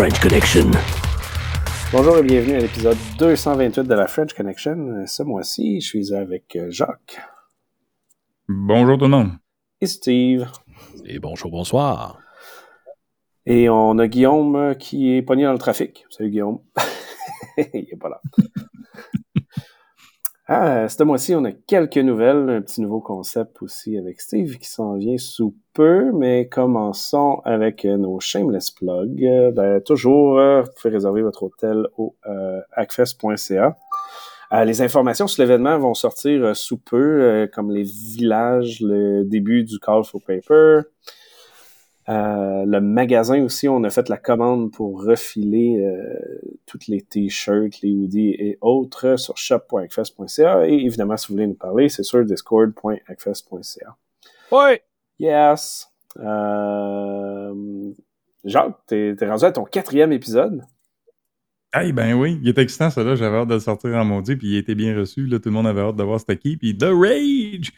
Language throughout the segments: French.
The French Connection. Bonjour et bienvenue à l'épisode 228 de la French Connection. Ce mois-ci, je suis avec euh, Jacques. Bonjour tout le monde. Et Steve. Et bonjour, bonsoir. Et on a Guillaume euh, qui est pogné dans le trafic. Salut Guillaume. Il est pas là. Ah, ce mois-ci, on a quelques nouvelles, un petit nouveau concept aussi avec Steve qui s'en vient sous peu, mais commençons avec euh, nos shameless plugs. Euh, ben, toujours, euh, vous pouvez réserver votre hôtel au euh, acfest.ca. les informations sur l'événement vont sortir sous peu, comme les villages, le début du Call for Paper, euh, le magasin aussi, on a fait la commande pour refiler euh, toutes les t-shirts, les hoodies et autres sur shop.acfest.ca. Et évidemment, si vous voulez nous parler, c'est sur discord.acfest.ca. Oui! Yes! Euh... Jacques, t'es, rendu à ton quatrième épisode. Ah, ben oui, il était excitant, ça là. J'avais hâte de le sortir en maudit, puis il était bien reçu. Là, tout le monde avait hâte de voir c'était qui. Puis The Rage!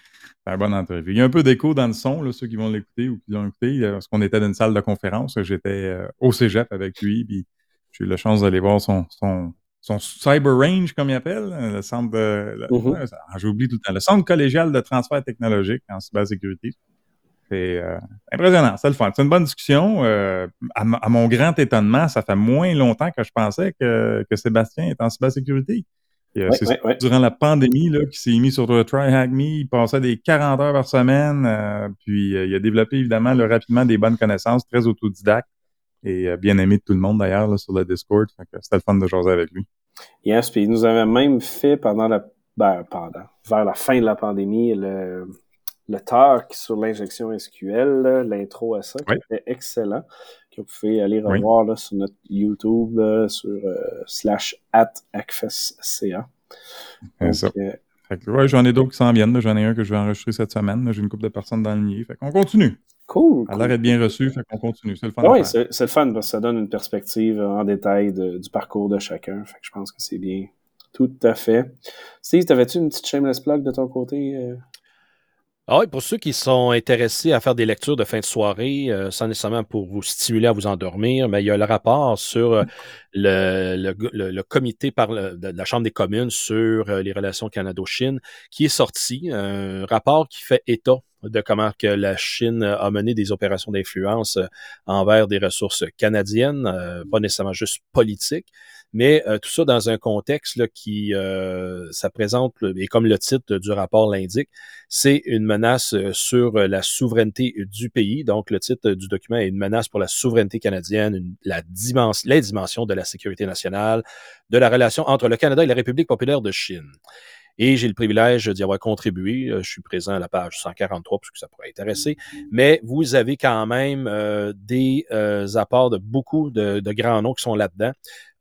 C'est bonne entrevue. Il y a un peu d'écho dans le son, là, ceux qui vont l'écouter ou qui l'ont écouté, euh, parce qu'on était dans une salle de conférence. J'étais euh, au cégep avec lui, puis j'ai eu la chance d'aller voir son, son, son Cyber Range, comme il appelle, euh, le centre de. Mm-hmm. J'oublie tout le temps. Le centre collégial de transfert technologique en cybersécurité. C'est impressionnant, c'est le fun. C'est une bonne discussion. à, à, mon grand étonnement, ça fait moins longtemps que je pensais que, que Sébastien est en cybersécurité. Euh, c'est durant la pandémie là, qu'il s'est mis sur le Try Hack Me. Il passait des 40 heures par semaine. Euh, puis euh, il a développé évidemment rapidement des bonnes connaissances, très autodidacte et bien aimé de tout le monde d'ailleurs sur le Discord. C'était le fun de jaser avec lui. Yes, puis il nous avait même fait pendant la ben, pendant vers la fin de la pandémie le, le talk sur l'injection SQL, l'intro à ça, qui était excellent que vous pouvez aller revoir sur notre YouTube euh, sur euh, slash at acfesca. Euh, j'en ai d'autres qui s'en viennent. J'en ai un que je vais enregistrer cette semaine. J'ai une couple de personnes dans le nid. Fait qu'on continue. Cool. À l'air bien reçu, fait qu'on continue. C'est le fun. Oui, c'est le fun parce que ça donne une perspective en détail du parcours de chacun. Fait que je pense que c'est bien. Tout à fait. Steve, t'avais-tu une petite shameless plug de ton côté? Ah oui, pour ceux qui sont intéressés à faire des lectures de fin de soirée, euh, sans nécessairement pour vous stimuler à vous endormir, mais il y a le rapport sur euh, le, le, comité par de la Chambre des communes sur euh, les relations Canado-Chine qui est sorti, un rapport qui fait état de comment que la Chine a mené des opérations d'influence envers des ressources canadiennes, pas nécessairement juste politiques, mais tout ça dans un contexte là, qui euh, ça présente, et comme le titre du rapport l'indique, c'est une menace sur la souveraineté du pays. Donc, le titre du document est une menace pour la souveraineté canadienne, la dimension, les dimensions de la sécurité nationale, de la relation entre le Canada et la République populaire de Chine. Et j'ai le privilège d'y avoir contribué. Je suis présent à la page 143 parce que ça pourrait intéresser. Mais vous avez quand même euh, des euh, apports de beaucoup de, de, grands noms qui sont là-dedans.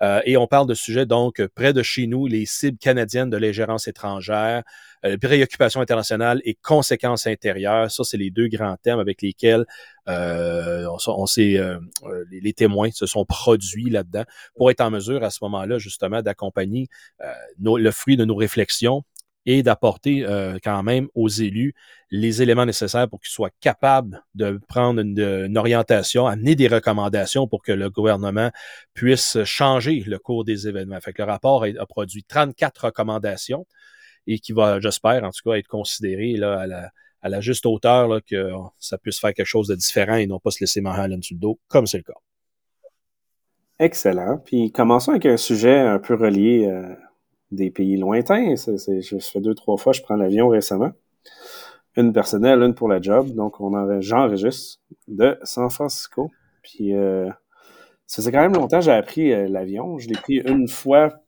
Euh, et on parle de sujets donc près de chez nous, les cibles canadiennes de l'ingérence étrangère, euh, préoccupation internationale et conséquences intérieures. Ça, c'est les deux grands thèmes avec lesquels euh, on, s'est, euh, les, témoins se sont produits là-dedans pour être en mesure à ce moment-là justement d'accompagner le fruit de nos réflexions et d'apporter quand même aux élus les éléments nécessaires pour qu'ils soient capables de prendre une, orientation, amener des recommandations pour que le gouvernement puisse changer le cours des événements. Fait que le rapport a, produit 34 recommandations et qui va, j'espère, en tout cas, être considéré là, à, la, à la juste hauteur, là, que ça puisse faire quelque chose de différent et non pas se laisser manger sur le dos, comme c'est le cas. Excellent. Puis commençons avec un sujet un peu relié euh, des pays lointains. Je fais deux, trois fois, je prends l'avion récemment. Une personnelle, une pour la job. Donc, on en, j'enregistre de San Francisco. Puis, euh, ça fait quand même longtemps que j'ai appris euh, l'avion. Je l'ai pris une fois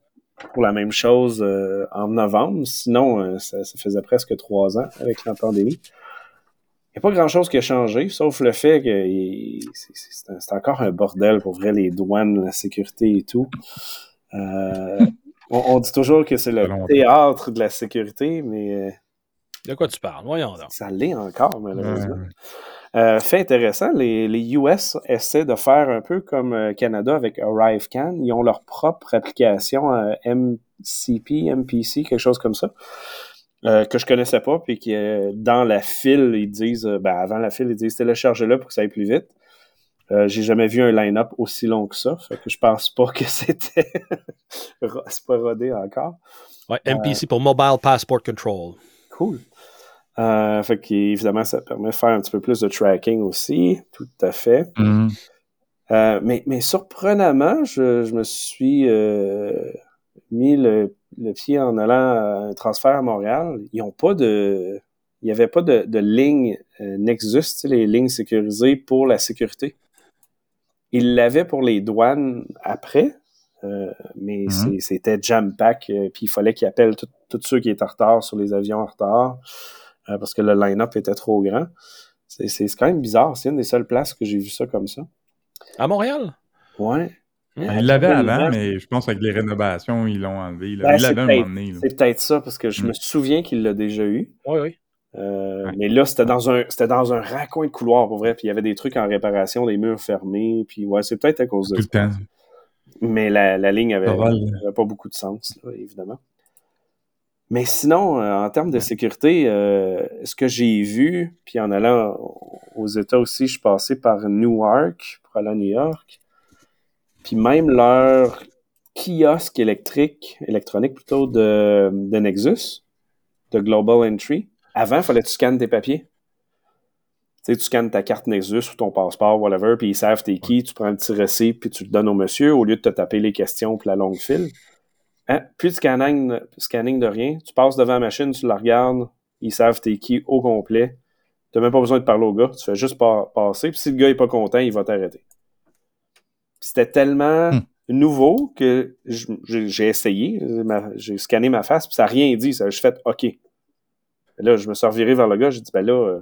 pour la même chose euh, en novembre. Sinon, euh, ça, faisait presque trois ans avec la pandémie. Il n'y a pas grand-chose qui a changé, sauf le fait que c'est encore un bordel pour vrai, les douanes, la sécurité et tout. On, dit toujours que c'est le théâtre de la sécurité, mais... De quoi tu parles? Voyons donc. Ça l'est encore, malheureusement. Euh, fait intéressant, les, les, US essaient de faire un peu comme euh, Canada avec ArriveCan. Ils ont leur propre application euh, MCP, MPC, quelque chose comme ça, euh, que je connaissais pas, puis qui dans la file, ils disent, ben, avant la file, ils disent téléchargez-le pour que ça aille plus vite. Euh, j'ai jamais vu un line-up aussi long que ça. Fait que je pense pas que c'était. c'est pas rodé encore. Ouais, MPC pour Mobile Passport Control. Cool. Euh, fait qu'évidemment, ça permet de faire un petit peu plus de tracking aussi. Tout à fait. Mhm. Euh, mais, mais surprenamment, je, je me suis euh, mis le, le pied en allant à un transfert à Montréal. Ils ont pas de. Il n'y avait pas de, de ligne euh, Nexus, les lignes sécurisées pour la sécurité. Ils l'avaient pour les douanes après, euh, mais Mhm. c'était jam-pack, euh, puis il fallait qu'ils appellent tout- tous ceux qui étaient en retard sur les avions en retard, euh, parce que le line-up était trop grand. C'est quand même bizarre, c'est une des seules places que j'ai vu ça comme ça. À Montréal? Ouais. Ben, Ils l'avaient Tellement. avant, mais je pense qu'avec les rénovations, ils l'ont enlevé. là. Ben, Ils c'est l'avaient un peut-être- moment donné. C'est peut-être ça, parce que je Mm. me souviens qu'il l'a déjà eu. Oui, oui. Euh, Ouais. Mais là, c'était dans un c'était dans un raccoin de couloir, pour vrai. Puis il y avait des trucs en réparation, des murs fermés. Puis ouais, c'est peut-être à cause de Tout ça. le temps. Mais la, la ligne avait, pas beaucoup de sens, là, évidemment. Mais sinon, euh, en termes de sécurité, euh, ce que j'ai vu, puis en allant aux États aussi, je suis passé par Newark pour aller à New York. Puis même leur kiosque électrique, électronique plutôt, de, de Nexus, de Global Entry, avant, il fallait que tu scannes tes papiers. Tu sais, tu scannes ta carte Nexus ou ton passeport, whatever, puis ils savent t'es qui, tu prends un petit récit, puis tu le donnes au monsieur au lieu de te taper les questions puis la longue file. Hein? Plus de scanning, scanning de rien, tu passes devant la machine, tu la regardes, ils savent t'es qui au complet. Tu n'as même pas besoin de parler au gars, tu fais juste pa- passer, puis si le gars est pas content, il va t'arrêter. C'était tellement Hmm. nouveau que j'ai essayé, j'ai scanné ma face, puis ça n'a rien dit, ça a juste fait OK. Là, je me suis reviré vers le gars, j'ai dit, ben là, euh,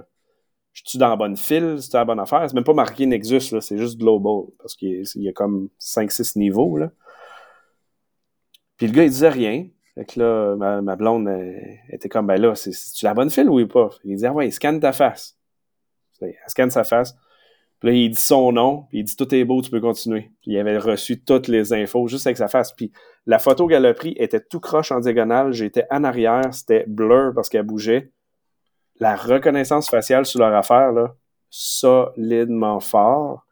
je suis dans la bonne file, c'est la bonne affaire? C'est même pas marqué Nexus, là, c'est juste Global, parce qu'il y a- il comme 5-6 niveaux. Là. Puis le gars, il disait rien. Fait que là, ma, blonde était comme, ben là, c'est- c'est-tu la bonne file ou pas? Il dit, ah ouais, scanne ta face. Elle scanne sa face. Puis là, il dit son nom, puis il dit, tout est beau, tu peux continuer. Puis il avait reçu toutes les infos juste avec sa face. Puis la photo qu'elle a prise était tout croche en diagonale. J'étais en arrière, c'était blur parce qu'elle bougeait. La reconnaissance faciale sur leur affaire, là, solidement fort.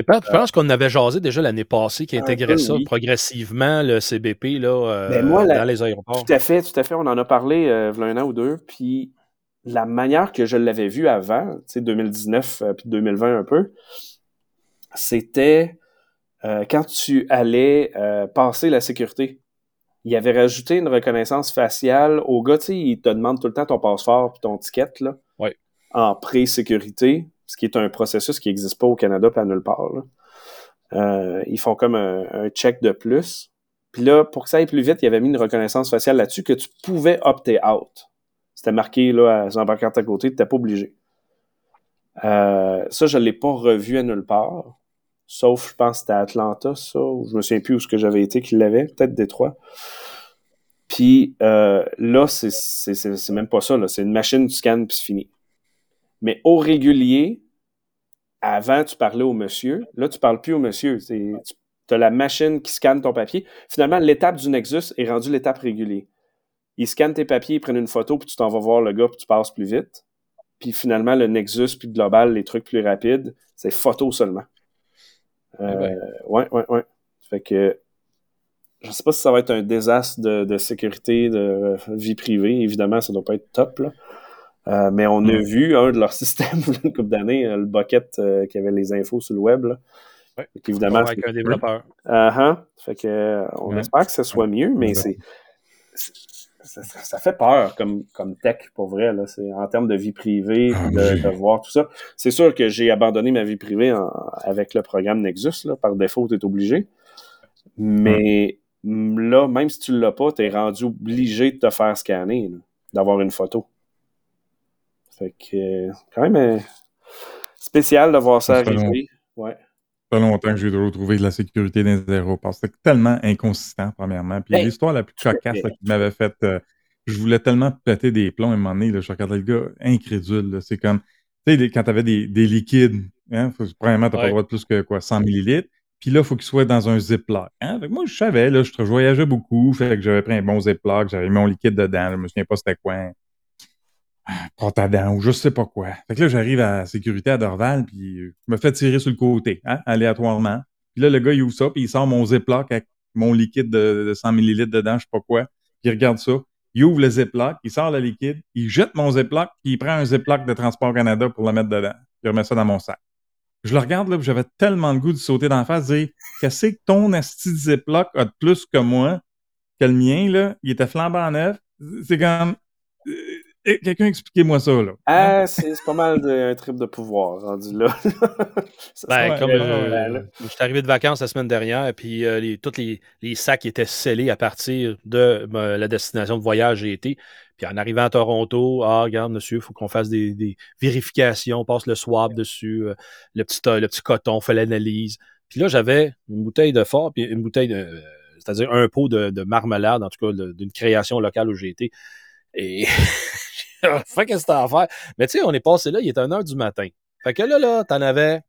Je pense- qu'on avait jasé déjà l'année passée qui intégrait peu, ça oui. progressivement, le CBP, là, euh, Ben, la- dans les aéroports. Tout à fait, tout à fait. On en a parlé euh, il y a un an ou deux. Puis la manière que je l'avais vu avant, tu sais, 2019 euh, puis 2020 un peu, c'était euh, quand tu allais euh, passer la sécurité. Il avait rajouté une reconnaissance faciale au gars, tu sais, il te demande tout le temps ton passeport puis ton ticket, là, Ouais. en pré-sécurité, ce qui est un processus qui n'existe pas au Canada pas nulle part. là. Ils font comme un, un check de plus. Puis là, pour que ça aille plus vite, il avait mis une reconnaissance faciale là-dessus que tu pouvais opter out. C'était marqué là, sur à côté, tu n'étais pas obligé. Euh, ça, je ne l'ai pas revu à nulle part. Sauf, je pense, c'était à Atlanta, ça, ou je me souviens plus où ce que j'avais été qu'il l'avait, peut-être Détroit. Puis euh, là, c'est- même pas ça, c'est une machine, tu scannes, puis c'est fini. Mais au régulier, avant, tu parlais au monsieur. Là, tu parles plus au monsieur. Tu as la machine qui scanne ton papier. Finalement, l'étape du Nexus est rendue l'étape régulier. Ils scannent tes papiers, ils prennent une photo, puis tu t'en vas voir le gars, puis tu passes plus vite. Puis finalement, le Nexus, puis Global, les trucs plus rapides, c'est photo seulement. Euh, Eh ben. Ouais, ouais, ouais. Fait que je sais pas si ça va être un désastre de, de sécurité, de vie privée. Évidemment, ça doit pas être top, là. Euh, mais on a Mm. vu un de leurs systèmes, une couple d'années, euh, le bucket euh, qui avait les infos sur le web. Là. Ouais. Qu'évidemment, avec un développeur. Uh-huh. Fait que, on Ouais. espère que ce soit mieux, mais Ouais. c'est- ça, fait peur comme, comme tech, pour vrai. Là. C'est, en termes de vie privée, Ah, de, voir tout ça. C'est sûr que j'ai abandonné ma vie privée en- avec le programme Nexus. Là. Par défaut, tu es obligé. Mais là, même si tu l'as pas, tu es rendu obligé de te faire scanner, là, d'avoir une photo. Fait que, quand même euh, spécial de voir ça arriver. Ouais. Fait longtemps que j'ai retrouvé de la sécurité dans les aéroports. C'était tellement inconsistant, premièrement. Puis Ben, l'histoire la plus là, qui m'avait fait. euh, je voulais tellement péter des plombs à un moment donné. Là, je regardais le gars incrédule. C'est comme. Tu sais, quand tu avais des, des liquides, hein, faut- premièrement, tu n'as pas le droit de plus que quoi, 100 millilitres. Puis là, il faut qu'il soit dans un ziploc. Hein? Fait que moi, je savais, là, je, je voyageais beaucoup. Fait que j'avais pris un bon ziploc, j'avais mis mon liquide dedans. Je me souviens pas c'était quoi. Dents ou je sais pas quoi. Fait que là, j'arrive à sécurité à Dorval, puis je me fais tirer sur le côté, hein, aléatoirement. Puis là, le gars, il ouvre ça, puis il sort mon Ziploc avec mon liquide de, 100 ml dedans, je sais pas quoi. Puis il regarde ça, il ouvre le Ziploc, il sort le liquide, il jette mon Ziploc, puis il prend un Ziploc de Transport Canada pour le mettre dedans. Il remet ça dans mon sac. Je le regarde, là, j'avais tellement de goût de sauter la face, dire Qu'est-ce que ton asti Ziploc a de plus que moi, que le mien, là? Il était flambant neuf. C'est comme. Euh, eh, quelqu'un expliquez-moi ça, là. Ah, c'est pas mal un trip de pouvoir rendu là. ben, comme je, suis arrivé de vacances la semaine dernière, et puis euh, les, tous les, les, sacs étaient scellés à partir de ben, la destination de voyage j'ai été. Puis en arrivant à Toronto, ah, regarde, monsieur, il faut qu'on fasse des, des, vérifications, on passe le swab dessus, euh, le, petit, le petit coton, on fait l'analyse. Puis là, j'avais une bouteille de fort, puis une bouteille de. c'est-à-dire un pot de, de, marmelade, en tout cas, d'une création locale où j'ai été. Et fait qu'est-ce que t'as à faire? Mais tu sais, on est passé là, il est 1h du matin. Fait que là, là, t'en avais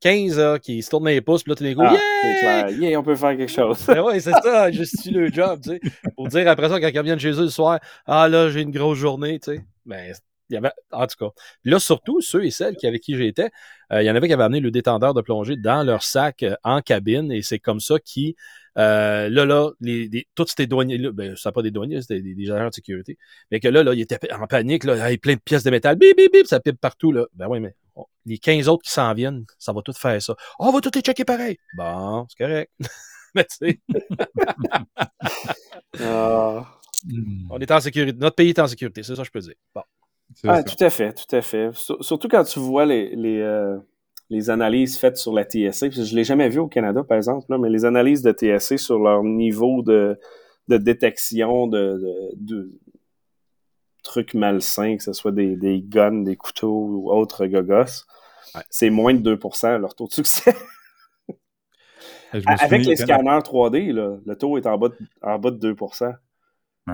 15 là, qui se tournent les pouces, puis là, tu les ah, yeah! yeah! on peut faire quelque chose. ben oui, c'est ça, juste le job, tu sais. Pour dire après ça, quand ils reviennent chez eux le soir, ah là, j'ai une grosse journée, tu sais. Ben, il y avait, en tout cas. là, surtout, ceux et celles qui, avec qui j'étais, euh, il y en avait qui avaient amené le détendeur de plongée dans leur sac euh, en cabine, et c'est comme ça qu'ils euh, là, là, les, les, tous ces douaniers-là, ben, c'est pas des douaniers, c'était des, agents de sécurité, mais que là, là, ils étaient en panique, là, avec plein de pièces de métal, bip, bip, bip, ça pipe partout, là. Ben oui, mais les 15 autres qui s'en viennent, ça va tout faire ça. Oh, on va tout les checker pareil. Bon, c'est correct. mais tu sais. Ah. On est en sécurité. Notre pays est en sécurité, c'est ça que je peux dire. Bon. Ah, tout à fait, tout à fait. Surtout quand tu vois les, les, euh, les analyses faites sur la TSA. je ne l'ai jamais vu au Canada, par exemple, là, mais les analyses de TSA sur leur niveau de, de détection de, de, trucs malsains, que ce soit des, des, guns, des couteaux ou autres gogos, c'est moins de 2% leur taux de succès. Avec les scanners 3D, là, le taux est en bas de, en bas de 2%.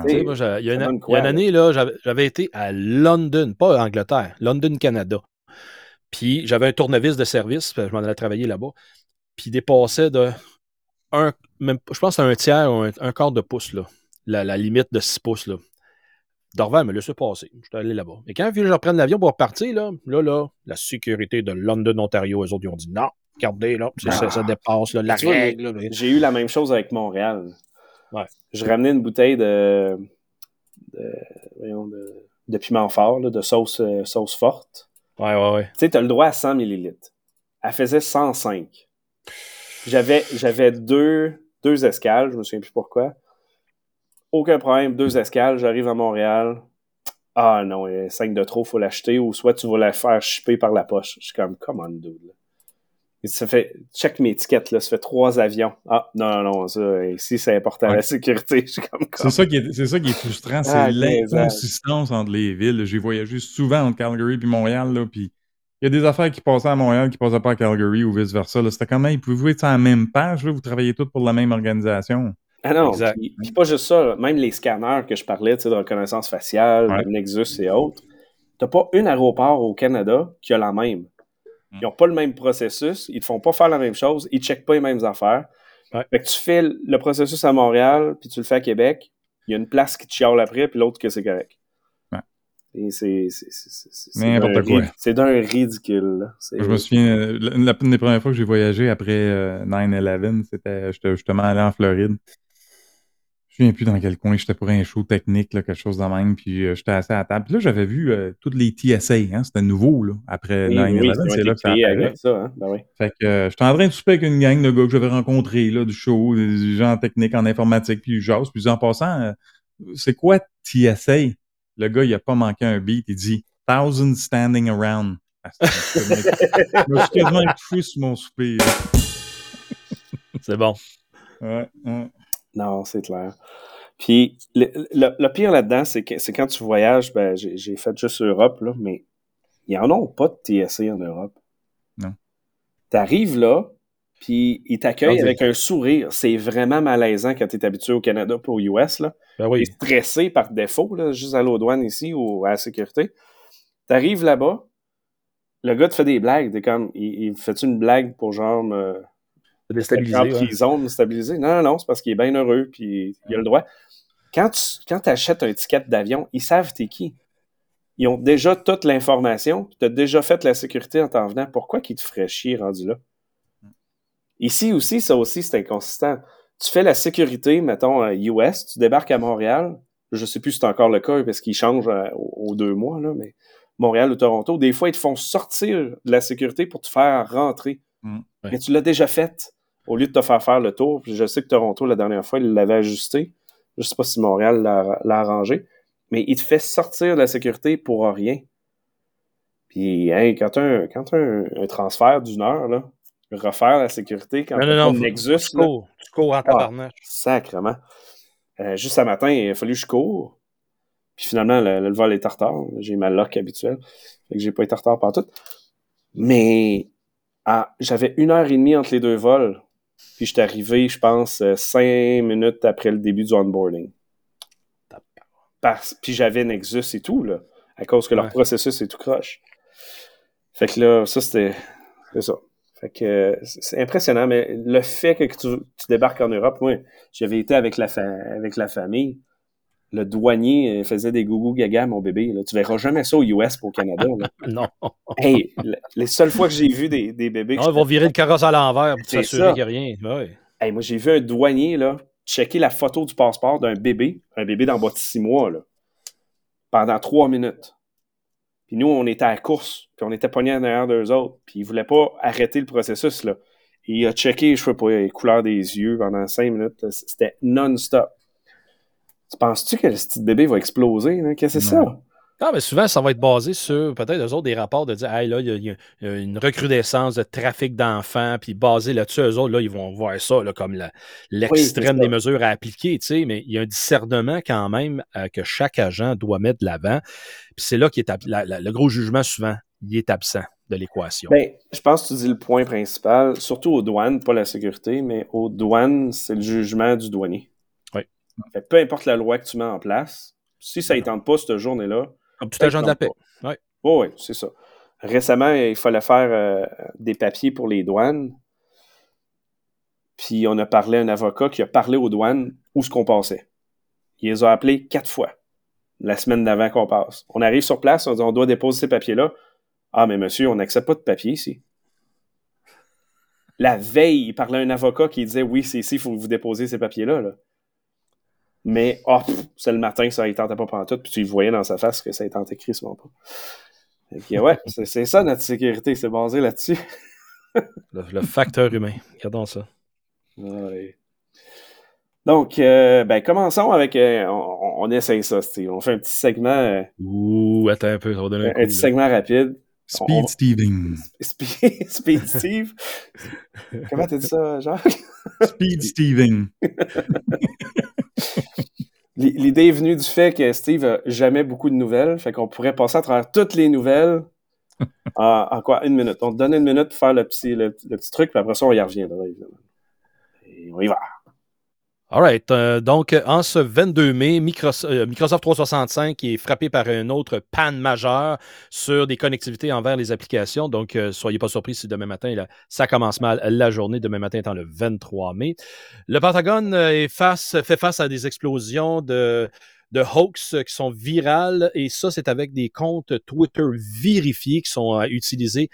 il, y a une, il y a une année, j'avais été à London, pas Angleterre, London, Canada. Puis j'avais un tournevis de service, je m'en allais travailler là-bas. Puis il dépassait de un, même, je pense à un tiers ou un, quart de pouce, là, la, limite de 6 pouces. Là. Dorval me laissé passer. Je suis allé là-bas. Et quand je reprenne l'avion pour repartir, là, là, là, la sécurité de London, Ontario, eux autres, ils ont dit non, regardez, là, ça, ça, dépasse la règle. J'ai eu la même chose avec Montréal. Ouais. Je ramenais une bouteille de, de, de, de piment fort, là, de sauce, euh, sauce forte. Ouais, ouais, ouais. Tu sais, tu as le droit à 100 millilitres. Elle faisait 105. J'avais, j'avais deux, deux escales, je me souviens plus pourquoi. Aucun problème, deux escales, j'arrive à Montréal. Ah non, 5 de trop, faut l'acheter, ou soit tu vas la faire chipper par la poche. Je suis comme, come on, dude. Ça fait, check mes étiquettes, là, ça fait trois avions. Ah, non, non, non, ça, ici, c'est important, la sécurité. C'est ça, qui est, c'est ça qui est frustrant, c'est ah, l'inconsistance entre les villes. J'ai voyagé souvent entre Calgary et Montréal, là, puis il y a des affaires qui passaient à Montréal qui passaient pas à Calgary ou vice-versa. C'était quand même, pouvez-vous être à la même page, là, vous travaillez tous pour la même organisation. Ah non, puis, pas juste ça, même les scanners que je parlais, de reconnaissance faciale, de Nexus et autres, t'as pas un aéroport au Canada qui a la même. Ils n'ont pas le même processus, ils ne te font pas faire la même chose, ils ne checkent pas les mêmes affaires. Fait que tu fais le processus à Montréal, puis tu le fais à Québec, il y a une place qui te chiale après, puis l'autre que c'est correct. Et c'est. N'importe quoi. C'est d'un ridicule. Je me souviens, la, des premières fois que j'ai voyagé après 9-11, euh, c'était j'étais justement allé en Floride. Je ne souviens plus dans quel coin, j'étais pour un show technique, quelque chose de même, puis euh, j'étais assis à la table. Puis là, j'avais vu euh, toutes les TSA, hein, c'était nouveau, là, après 9-11, c'est là que ça apparaît. Ça, hein? ben oui. Fait que euh, j'étais en train de souper avec une gang de gars que j'avais rencontrés, là, du show, des gens techniques en informatique, puis j'ose. Puis en passant, c'est quoi TSA? Le gars, il a pas manqué un beat, il dit « Thousand standing around ah, ». Je me suis quasiment fou sur mon souper. C'est bon. Ouais, ouais. Non, c'est clair. Puis le, pire là-dedans, c'est que c'est quand tu voyages, ben, j'ai fait juste Europe, là, mais ils en ont pas de TSA en Europe. Non. Tu arrives là, puis ils t'accueillent avec un sourire. C'est vraiment malaisant quand tu es habitué au Canada pour US. Là. Ben oui. stressé par défaut, là, juste à l'eau douane ici ou à la sécurité. Tu arrives là-bas, le gars te fait des blagues. T'es comme, il, il fait une blague pour genre me, déstabiliser. Non, non, non, c'est parce qu'il est bien heureux, puis il a le droit. Quand tu quand achètes un ticket d'avion, ils savent t'es qui. ils ont déjà toute l'information, tu as déjà fait la sécurité en t'en venant. Pourquoi qu'ils te feraient chier rendu là? Ici aussi, ça aussi, c'est inconsistant. Tu fais la sécurité, mettons, US, tu débarques à Montréal. Je sais plus si c'est encore le cas parce qu'ils changent euh, aux deux mois, là, mais Montréal ou Toronto, des fois, ils te font sortir de la sécurité pour te faire rentrer. Mm. Mais tu l'as déjà fait au lieu de te faire faire le tour. je sais que Toronto, la dernière fois, il l'avait ajusté. Je sais pas si Montréal l'a arrangé. Mais il te fait sortir de la sécurité pour rien. Puis, quand tu as, un, un, transfert d'une heure, là, refaire la sécurité quand non, non, non, Nexus. Tu cours, tu cours en ah, tabarnak. sacrement. Euh, juste ce matin, il a fallu que je cours. Puis finalement, le, vol est en retard. J'ai ma lock habituelle. Fait que j'ai pas été en retard partout. Mais ah, j'avais une heure et demie entre les deux vols. Puis j'étais arrivé, je pense, euh, cinq minutes après le début du onboarding. puis j'avais Nexus et tout, là, à cause que leur processus est tout croche. Fait que là, ça, c'était... C'est ça. Fait que c'est impressionnant, mais le fait que tu, débarques en Europe, moi, j'avais été avec la, avec la famille le douanier euh, faisait des gougou gaga à mon bébé. Là. Tu verras jamais ça aux US pour au Canada. non. Hey, les seules fois que j'ai vu des, bébés. Non, ils vont virer le carrosse à l'envers pour s'assurer qu'il n'y a rien. Ouais. Hey, moi, j'ai vu un douanier là, checker la photo du passeport d'un bébé, un bébé d'en bas de six mois, là, pendant trois minutes. Puis nous, on était à la course, puis on était pognés en arrière d'eux autres, puis ils ne voulaient pas arrêter le processus. Là. il a checké, je sais pas, les couleurs des yeux pendant cinq minutes. C'était non-stop. Tu penses-tu que le petit bébé va exploser? Qu'est-ce que c'est ça? Non, mais souvent, ça va être basé sur peut-être eux autres des rapports de dire Hey, là, il y, a une recrudescence de trafic d'enfants, puis basé là-dessus, eux autres, là, ils vont voir ça là, comme l'extrême des mesures à appliquer, tu sais, mais il y a un discernement quand même euh, que chaque agent doit mettre de l'avant. Puis c'est là qu'il est le gros jugement souvent, il est absent de l'équation. Ben, je pense que tu dis le point principal, surtout aux douanes, pas la sécurité, mais aux douanes, c'est le jugement du douanier peu importe la loi que tu mets en place, si ça ne tente pas cette journée-là. Comme tout agent de la paix. Oui, oui, c'est ça. Récemment, il fallait faire euh, des papiers pour les douanes. Puis on a parlé à un avocat qui a parlé aux douanes où ce qu'on passait. Il les a appelés quatre fois la semaine d'avant qu'on passe. On arrive sur place, on dit on doit déposer ces papiers-là. Ah, mais monsieur, on n'accepte pas de papier ici. La veille, il parlait à un avocat qui disait oui, c'est ici, il faut vous déposiez ces papiers-là. Là. Mais, oh, c'est le matin, ça, il tentait pas pendant tout, puis tu voyais dans sa face que ça, il tentait crissement pas. Et ouais, c'est ça notre sécurité, c'est basé là-dessus. le, facteur humain, regardons ça. Donc, euh, ben, commençons avec. Euh, on, essaye ça, Steve. On fait un petit segment. Euh, Ouh, attends un peu, ça va donner un, un petit segment rapide. Speed Steving. Speed, Speed Steve? Comment t'as dit ça, Jacques? Speed Steving. L'idée est venue du fait que Steve a jamais beaucoup de nouvelles, fait qu'on pourrait passer à travers toutes les nouvelles en, quoi? Une minute. On te donne une minute pour faire le petit, le, petit truc, puis après ça, on y reviendra, évidemment. Et on y va. All right. Euh, donc, en ce 22 mai, euh, Microsoft, 365 est frappé par une autre panne majeure sur des connectivités envers les applications. Donc, euh, soyez pas surpris si demain matin, ça commence mal la journée, demain matin étant le 23 mai. Le Pentagone fait face à des explosions de de hoax qui sont virales et ça, c'est avec des comptes Twitter vérifiés qui sont utilisés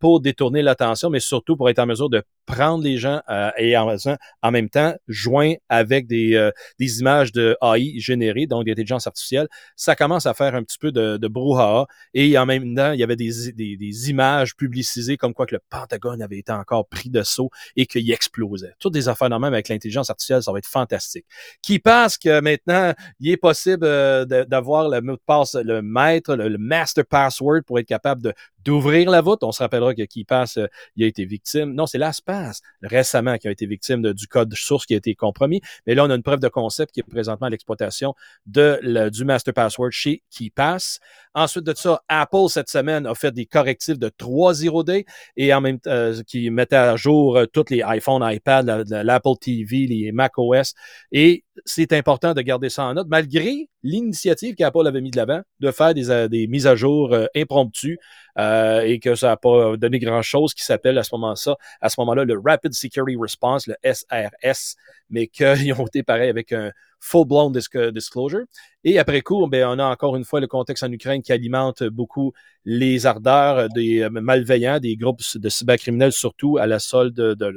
pour détourner l'attention, mais surtout pour être en mesure de prendre les gens euh, et en, en, même temps joint avec des, euh, des images de AI générées, donc d'intelligence artificielle, ça commence à faire un petit peu de, de brouhaha. Et en même temps, il y avait des, des, des, images publicisées comme quoi que le Pentagone avait été encore pris de saut et qu'il explosait. Toutes des affaires même avec l'intelligence artificielle, ça va être fantastique. Qui passe que maintenant, il est possible euh, d'avoir le mot de passe, le maître, le, master password pour être capable d'ouvrir la voûte. On se rappellera que qui passe, il a été victime. Non, c'est l'ASPA récemment qui a été victime du code source qui a été compromis. Mais là, on a une preuve de concept qui est présentement à l'exploitation de, du master password chez KeyPass. Ensuite de ça, Apple, cette semaine, a fait des correctifs de 3.0D et en même temps, euh, qui mettait à jour euh, tous les iPhones, iPad, l'Apple TV, les macOS. Et c'est important de garder ça en note, malgré l'initiative qu'Apple avait mis de l'avant de faire des, euh, des, mises à jour euh, impromptues euh, et que ça n'a pas donné grand-chose qui s'appelle à ce moment-là, à ce moment-là, le Rapid Security Response, le SRS, mais qu'ils ont été pareil avec un full-blown disclosure. Et après coup, ben, on a encore une fois le contexte en Ukraine qui alimente beaucoup les ardeurs des malveillants, des groupes de cybercriminels, surtout à la solde de, de,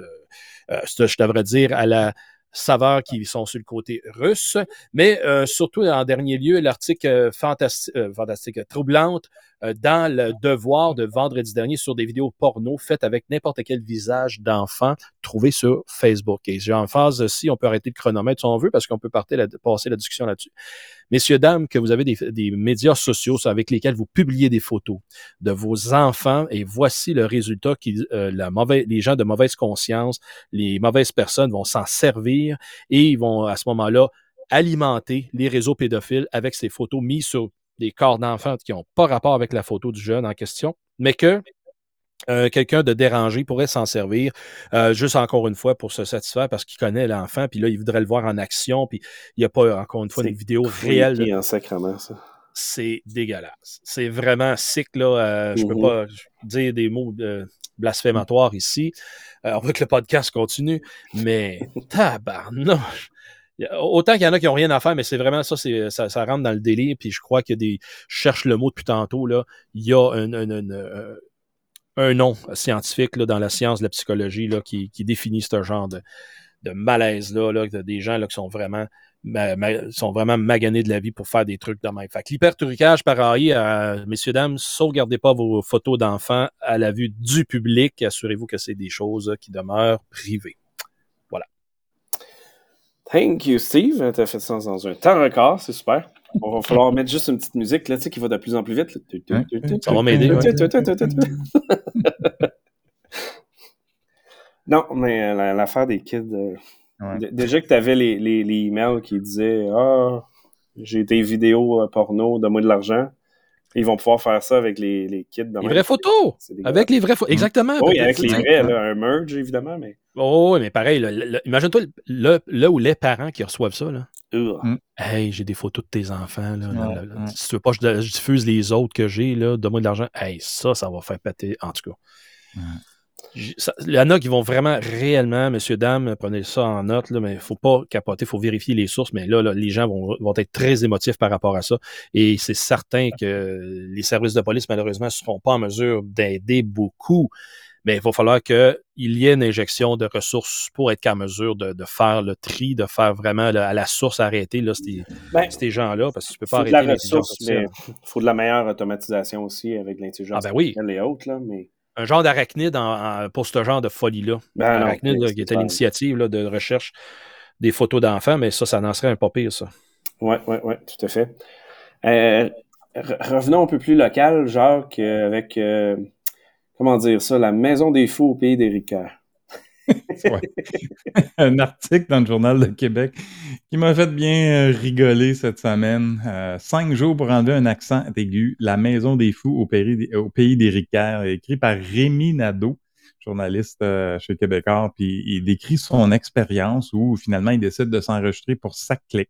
je devrais dire, à la saveurs qui sont sur le côté russe, mais euh, surtout en dernier lieu, l'article euh, fantastique, euh, fantastique, troublante dans le devoir de vendredi dernier sur des vidéos porno faites avec n'importe quel visage d'enfant trouvé sur Facebook. Et j'ai en phase si on peut arrêter le chronomètre si on veut parce qu'on peut partir passer la discussion là-dessus. Messieurs, dames, que vous avez des, médias sociaux avec lesquels vous publiez des photos de vos enfants et voici le résultat qui la mauvaise, les gens de mauvaise conscience, les mauvaises personnes vont s'en servir et ils vont à ce moment-là alimenter les réseaux pédophiles avec ces photos mises sur des corps d'enfants qui n'ont pas rapport avec la photo du jeune en question, mais que euh, quelqu'un de dérangé pourrait s'en servir, euh, juste encore une fois pour se satisfaire parce qu'il connaît l'enfant, puis là, il voudrait le voir en action, puis il n'y a pas, encore une fois, des vidéos réelles. en sacrement, ça. C'est dégueulasse. C'est vraiment sick, là. Euh, je ne peux mm-hmm. pas dire des mots blasphématoires ici. on veut que le podcast continue, mais tabarnouche! Autant qu'il y en a qui n'ont rien à faire, mais c'est vraiment ça, ça, ça rentre dans le délire. Puis je crois qu'il y a des. Je cherche le mot depuis tantôt, là. Il y a un, un, un, un nom scientifique là, dans la science de la psychologie là, qui, qui définit ce genre de, de malaise-là, là, des gens là, qui sont vraiment sont vraiment maganés de la vie pour faire des trucs de même. Fait que l'hypertrucage par AI, euh, messieurs, dames, sauvegardez pas vos photos d'enfants à la vue du public. Assurez-vous que c'est des choses qui demeurent privées. Thank you, Steve. Tu as fait ça dans un temps record, c'est super. On va falloir mettre juste une petite musique là, tu sais, qui va de plus en plus vite. Ça va m'aider. non, mais l'affaire des kids. Déjà que tu avais les, les, les, emails qui disaient Ah, j'ai des vidéos porno, donne-moi de l'argent. Ils vont pouvoir faire ça avec les, les kits. les vraies photos! Avec les vraies photos. Exactement. Oui, avec les vrais, là, un merge, évidemment. Mais... Oh, mais pareil, imagine-toi là où les parents qui reçoivent ça. Là. Mm. Hey, j'ai des photos de tes enfants. Là, Si tu veux pas que je, diffuse les autres que j'ai, donne-moi de l'argent. Hey, ça, ça va faire péter, en tout cas. Il y en a qui vont vraiment réellement, messieurs, dames, prenez ça en note, là, mais il ne faut pas capoter, il faut vérifier les sources, mais là, les gens vont, vont, être très émotifs par rapport à ça. Et c'est certain que les services de police, malheureusement, ne seront pas en mesure d'aider beaucoup. Mais il va falloir qu'il y ait une injection de ressources pour être en mesure de, de, faire le tri, de faire vraiment à la source arrêter là, ces, ben, ces gens-là, parce que tu peux pas arrêter la ressource, mais il faut de la meilleure automatisation aussi avec l'intelligence ah ben oui. et autres. Là, mais un genre d'arachnide pour ce genre de folie-là. Ben arachnide qui était l'initiative de recherche des photos d'enfants, mais ça, ça n'en serait un pas pire, ça. Oui, oui, oui, tout à fait. Euh, revenons un peu plus local, Jacques, avec, euh, comment dire ça, la maison des fous au pays des Ricains. un article dans le Journal de Québec qui m'a fait bien euh, rigoler cette semaine. Euh, cinq jours pour enlever un accent aigu. La maison des fous au pays, au des Ricains, écrit par Rémi Nadeau, journaliste euh, chez Québécois, puis il décrit son expérience où finalement il décide de s'enregistrer pour sa clé.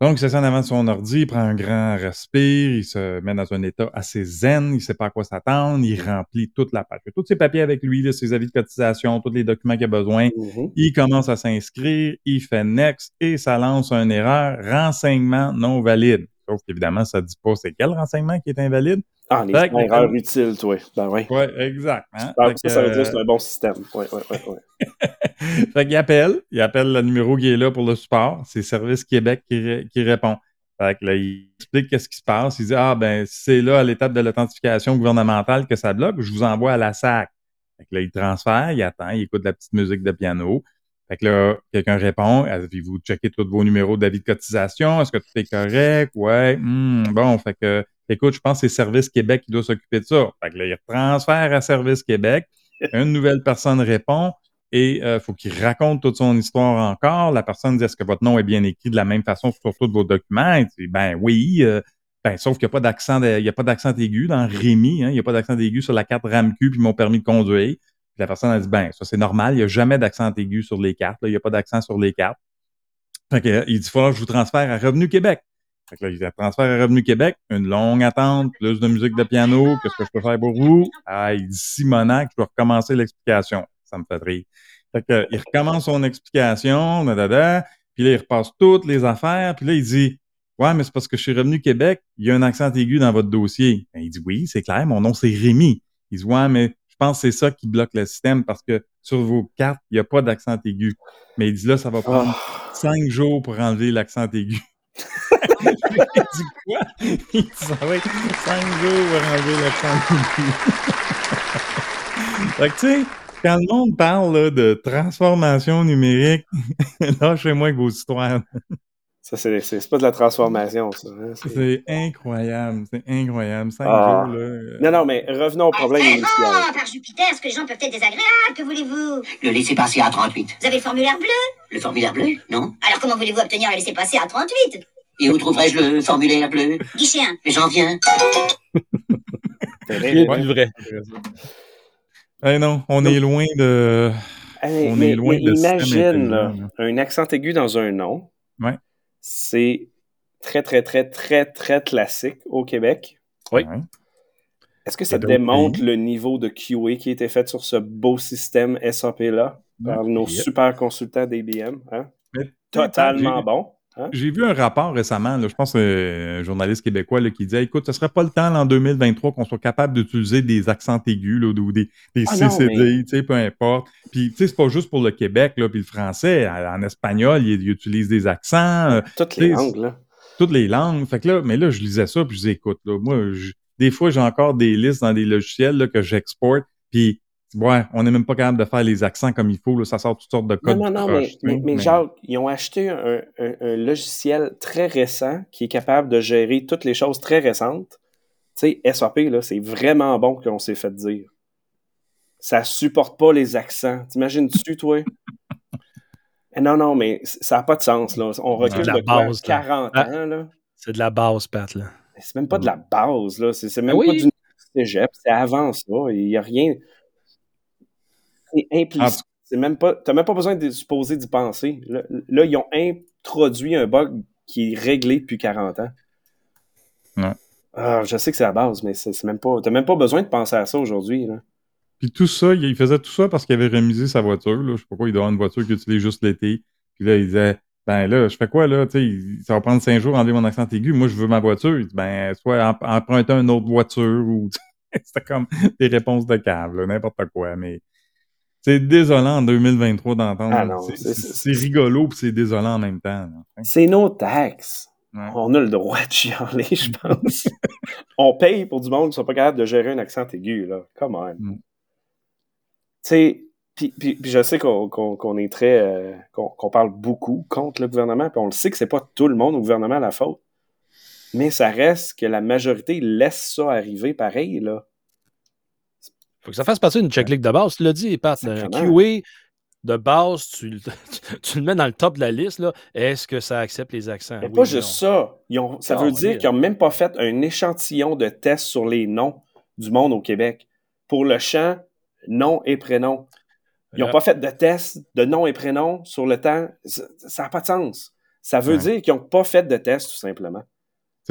Donc, il s'assied en avant de son ordi, il prend un grand respire, il se met dans un état assez zen, il sait pas à quoi s'attendre, il remplit toute la page. Tous ses papiers avec lui, ses avis de cotisation, tous les documents qu'il a besoin. Mm-hmm. Il commence à s'inscrire, il fait next et ça lance une erreur, renseignement non valide. Sauf qu'évidemment, ça dit pas c'est quel renseignement qui est invalide. Ah, les erreurs utiles, toi. Ben oui. Oui, exact. Hein? ça, ça veut dire que c'est un bon système. Oui, oui, oui. Ouais. fait qu'il appelle, il appelle le numéro qui est là pour le support. C'est Service Québec qui, qui répond. Fait que là, il explique qu'est-ce qui se passe. Il dit Ah, ben, c'est là, à l'étape de l'authentification gouvernementale que ça bloque, je vous envoie à la SAC. Fait que là, il transfère, il attend, il écoute la petite musique de piano. Fait que là, quelqu'un répond, avez-vous checké tous vos numéros d'avis de cotisation? Est-ce que tout est correct? Ouais. Hmm, bon, fait que, écoute, je pense que c'est Service Québec qui doit s'occuper de ça. Fait que là, il transfère à Service Québec. Une nouvelle personne répond et il euh, faut qu'il raconte toute son histoire encore. La personne dit, est-ce que votre nom est bien écrit de la même façon sur tous vos documents? Il dit, ben oui. Euh, ben, sauf qu'il n'y a pas d'accent, il aigu dans Rémi, hein, il n'y a pas d'accent aigu sur la carte RAMQ puis mon permis de conduire la personne a dit, ben, ça c'est normal, il n'y a jamais d'accent aigu sur les cartes, il n'y a pas d'accent sur les cartes. Fait que, il dit, il que je vous transfère à Revenu Québec. Fait que là, il dit, transfert à Revenu Québec, une longue attente, plus de musique de piano, qu'est-ce que je peux faire pour vous? Ah, il dit, Simonac, je peux recommencer l'explication. Ça me fait rire. Fait que, il recommence son explication, da, da, da, puis là, il repasse toutes les affaires, puis là, il dit, ouais, mais c'est parce que je suis Revenu Québec, il y a un accent aigu dans votre dossier. Ben, il dit, oui, c'est clair, mon nom, c'est Rémi. Il dit, ouais, mais je pense que c'est ça qui bloque le système parce que sur vos cartes, il n'y a pas d'accent aigu. Mais il dit là, ça va prendre ah. cinq jours pour enlever l'accent aigu. il dit quoi? Il dit ça va être cinq jours pour enlever l'accent aigu. fait que tu sais, quand le monde parle de transformation numérique, lâchez-moi avec vos histoires. Ça, c'est pas de la transformation, ça. Hein, c'est incroyable, c'est incroyable. Cinq ah. jours, là. Euh. Non, non, mais revenons au problème initial. Oh, par Jupiter, ce que les gens peuvent être désagréables, que voulez-vous? Le laisser passer à 38. Vous avez le formulaire bleu? Le formulaire bleu? Non? Alors comment voulez-vous obtenir le laisser passer à 38 Et où trouverai-je le formulaire bleu? Guichet 1. Mais j'en viens. c'est vrai. Eh non, on est loin de. on est loin de imagine là, un accent aigu dans un nom. Ouais c'est très, très, très, très, très classique au Québec. Oui. Est-ce que ça démontre le niveau de QA qui a été fait sur ce beau système SAP-là par nos super consultants d'IBM? Hein? Totalement bon. Hein? J'ai vu un rapport récemment, je pense un journaliste québécois qui disait Écoute, ce serait pas le temps en 2023 qu'on soit capable d'utiliser des accents aigus ou des, des ah CCD, peu importe. Puis, tu sais, c'est pas juste pour le Québec, là, puis le français. En, espagnol, ils, utilisent des accents. Euh, toutes les langues, là. Toutes les langues. Fait que là, mais là, je lisais ça, puis je disais Écoute, là, moi, des fois, j'ai encore des listes dans des logiciels que j'exporte, puis Ouais, on n'est même pas capable de faire les accents comme il faut. Là, ça sort toutes sortes de codes. Non, non, non, mais, mais, Jacques, ils ont acheté un, logiciel très récent qui est capable de gérer toutes les choses très récentes. Tu sais, SAP, là, c'est vraiment bon qu'on s'est fait dire. Ça supporte pas les accents. T'imagines-tu, toi? Non, non, mais ça n'a pas de sens. Là. On recule de, base, 40 ah, ans. Là. C'est de la base, Pat. Là. C'est même pas de la base. Là. C'est, même ben pas du cégep. C'est avant ça. Il n'y a rien c'est implicite. C'est même pas, t'as même pas besoin de supposer d'y penser. Là, ils ont introduit un bug qui est réglé depuis 40 ans. Ah, je sais que c'est la base, mais c'est même pas, t'as même pas besoin de penser à ça aujourd'hui. Puis tout ça, il faisait tout ça parce qu'il avait remisé sa voiture. Là. Je sais pas pourquoi il doit avoir une voiture qu'il utilise juste l'été. Puis là, il disait, ben là, je fais quoi là? sais ça va prendre cinq jours à enlever mon accent aigu. Moi, je veux ma voiture. Il dit, ben, soit emprunter une autre voiture ou. C'était comme des réponses de câble, n'importe quoi. Mais c'est désolant en 2023 d'entendre. Ah c'est rigolo puis c'est désolant en même temps. C'est nos taxes. On a le droit de chialer, je pense. on paye pour du monde qui ne sont pas capables de gérer un accent aigu, là. Come même. Mm. Tu sais, puis, je sais qu'on est très. Euh, qu'on parle beaucoup contre le gouvernement, puis on le sait que c'est pas tout le monde au gouvernement à la faute. Mais ça reste que la majorité laisse ça arriver pareil, là faut que ça fasse partie d'une checklist de base. Tu l'as dit, Pat. Un QA de base, tu, le mets dans le top de la liste. Est-ce que ça accepte les accents? Mais pas juste ça. ça veut dire qu'ils n'ont même pas fait un échantillon de tests sur les noms du monde au Québec. Pour le champ, nom et prénom. Ils n'ont pas fait de test de nom et prénom sur le temps. Ça n'a pas de sens. Ça veut dire qu'ils n'ont pas fait de test, tout simplement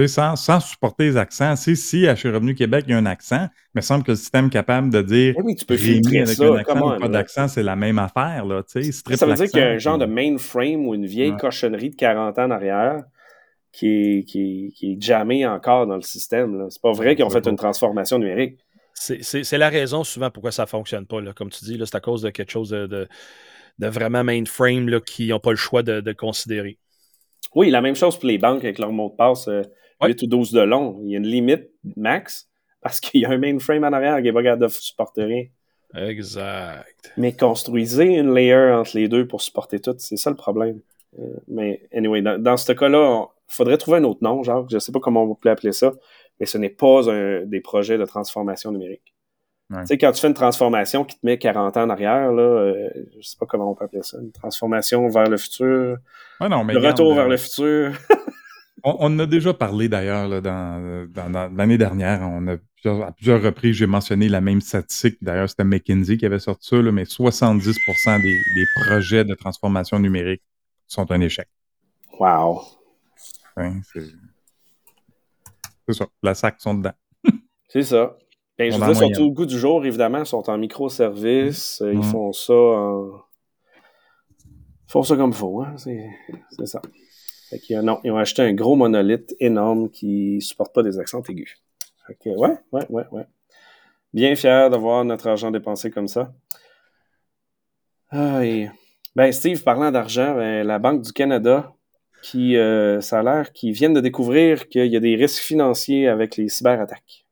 sans, sans supporter les accents. si à chez Revenu Québec, il y a un accent, mais il semble que le système est capable de dire oui, tu peux filtrer avec ça, un accent ou pas d'accent, c'est la même affaire. Là, ça veut dire qu'il y a un genre de mainframe ou une vieille cochonnerie de 40 ans en arrière qui est, qui, qui est jammé encore dans le système. C'est pas vrai qu'ils ont fait une transformation numérique. C'est la raison souvent pourquoi ça fonctionne pas. Là. Comme tu dis, c'est à cause de quelque chose de, de, de vraiment mainframe qui n'ont pas le choix de, de, considérer. Oui, la même chose pour les banques avec leur mot de passe. Euh, 8 ou 12 de long. Il y a une limite max parce qu'il y a un mainframe en arrière qui n'est pas capable de supporter rien. Exact. Mais construisez une layer entre les deux pour supporter tout. C'est ça le problème. Euh, mais anyway, dans, ce cas-là, il faudrait trouver un autre nom, genre, je ne sais pas comment on peut appeler ça, mais ce n'est pas un, des projets de transformation numérique. Tu sais, quand tu fais une transformation qui te met 40 ans en arrière, là, euh, je sais pas comment on peut appeler ça, une transformation vers le futur. Ouais, non, mais le retour vers le futur. On, en a déjà parlé d'ailleurs dans, l'année dernière. On a à plusieurs reprises, j'ai mentionné la même statistique. D'ailleurs, c'était McKinsey qui avait sorti ça, mais 70% des, projets de transformation numérique sont un échec. Wow. Hein, c'est ça. La sac sont dedans. C'est ça. Ben, je veux dire, moyenne. au goût du jour, évidemment. Ils sont en microservice. euh, Ils Mhm. font ça en... Ils font ça comme il faut. Hein? C'est ça. Fait non, ils ont acheté un gros monolithe énorme qui supporte pas des accents aigus. Fait que, ouais, ouais, ouais, ouais. Bien fier d'avoir notre argent dépensé comme ça. Ah, et- Ben, Steve, parlant d'argent, ben, la Banque du Canada, qui, euh, ça a l'air qu'ils viennent de découvrir qu'il y a des risques financiers avec les cyberattaques.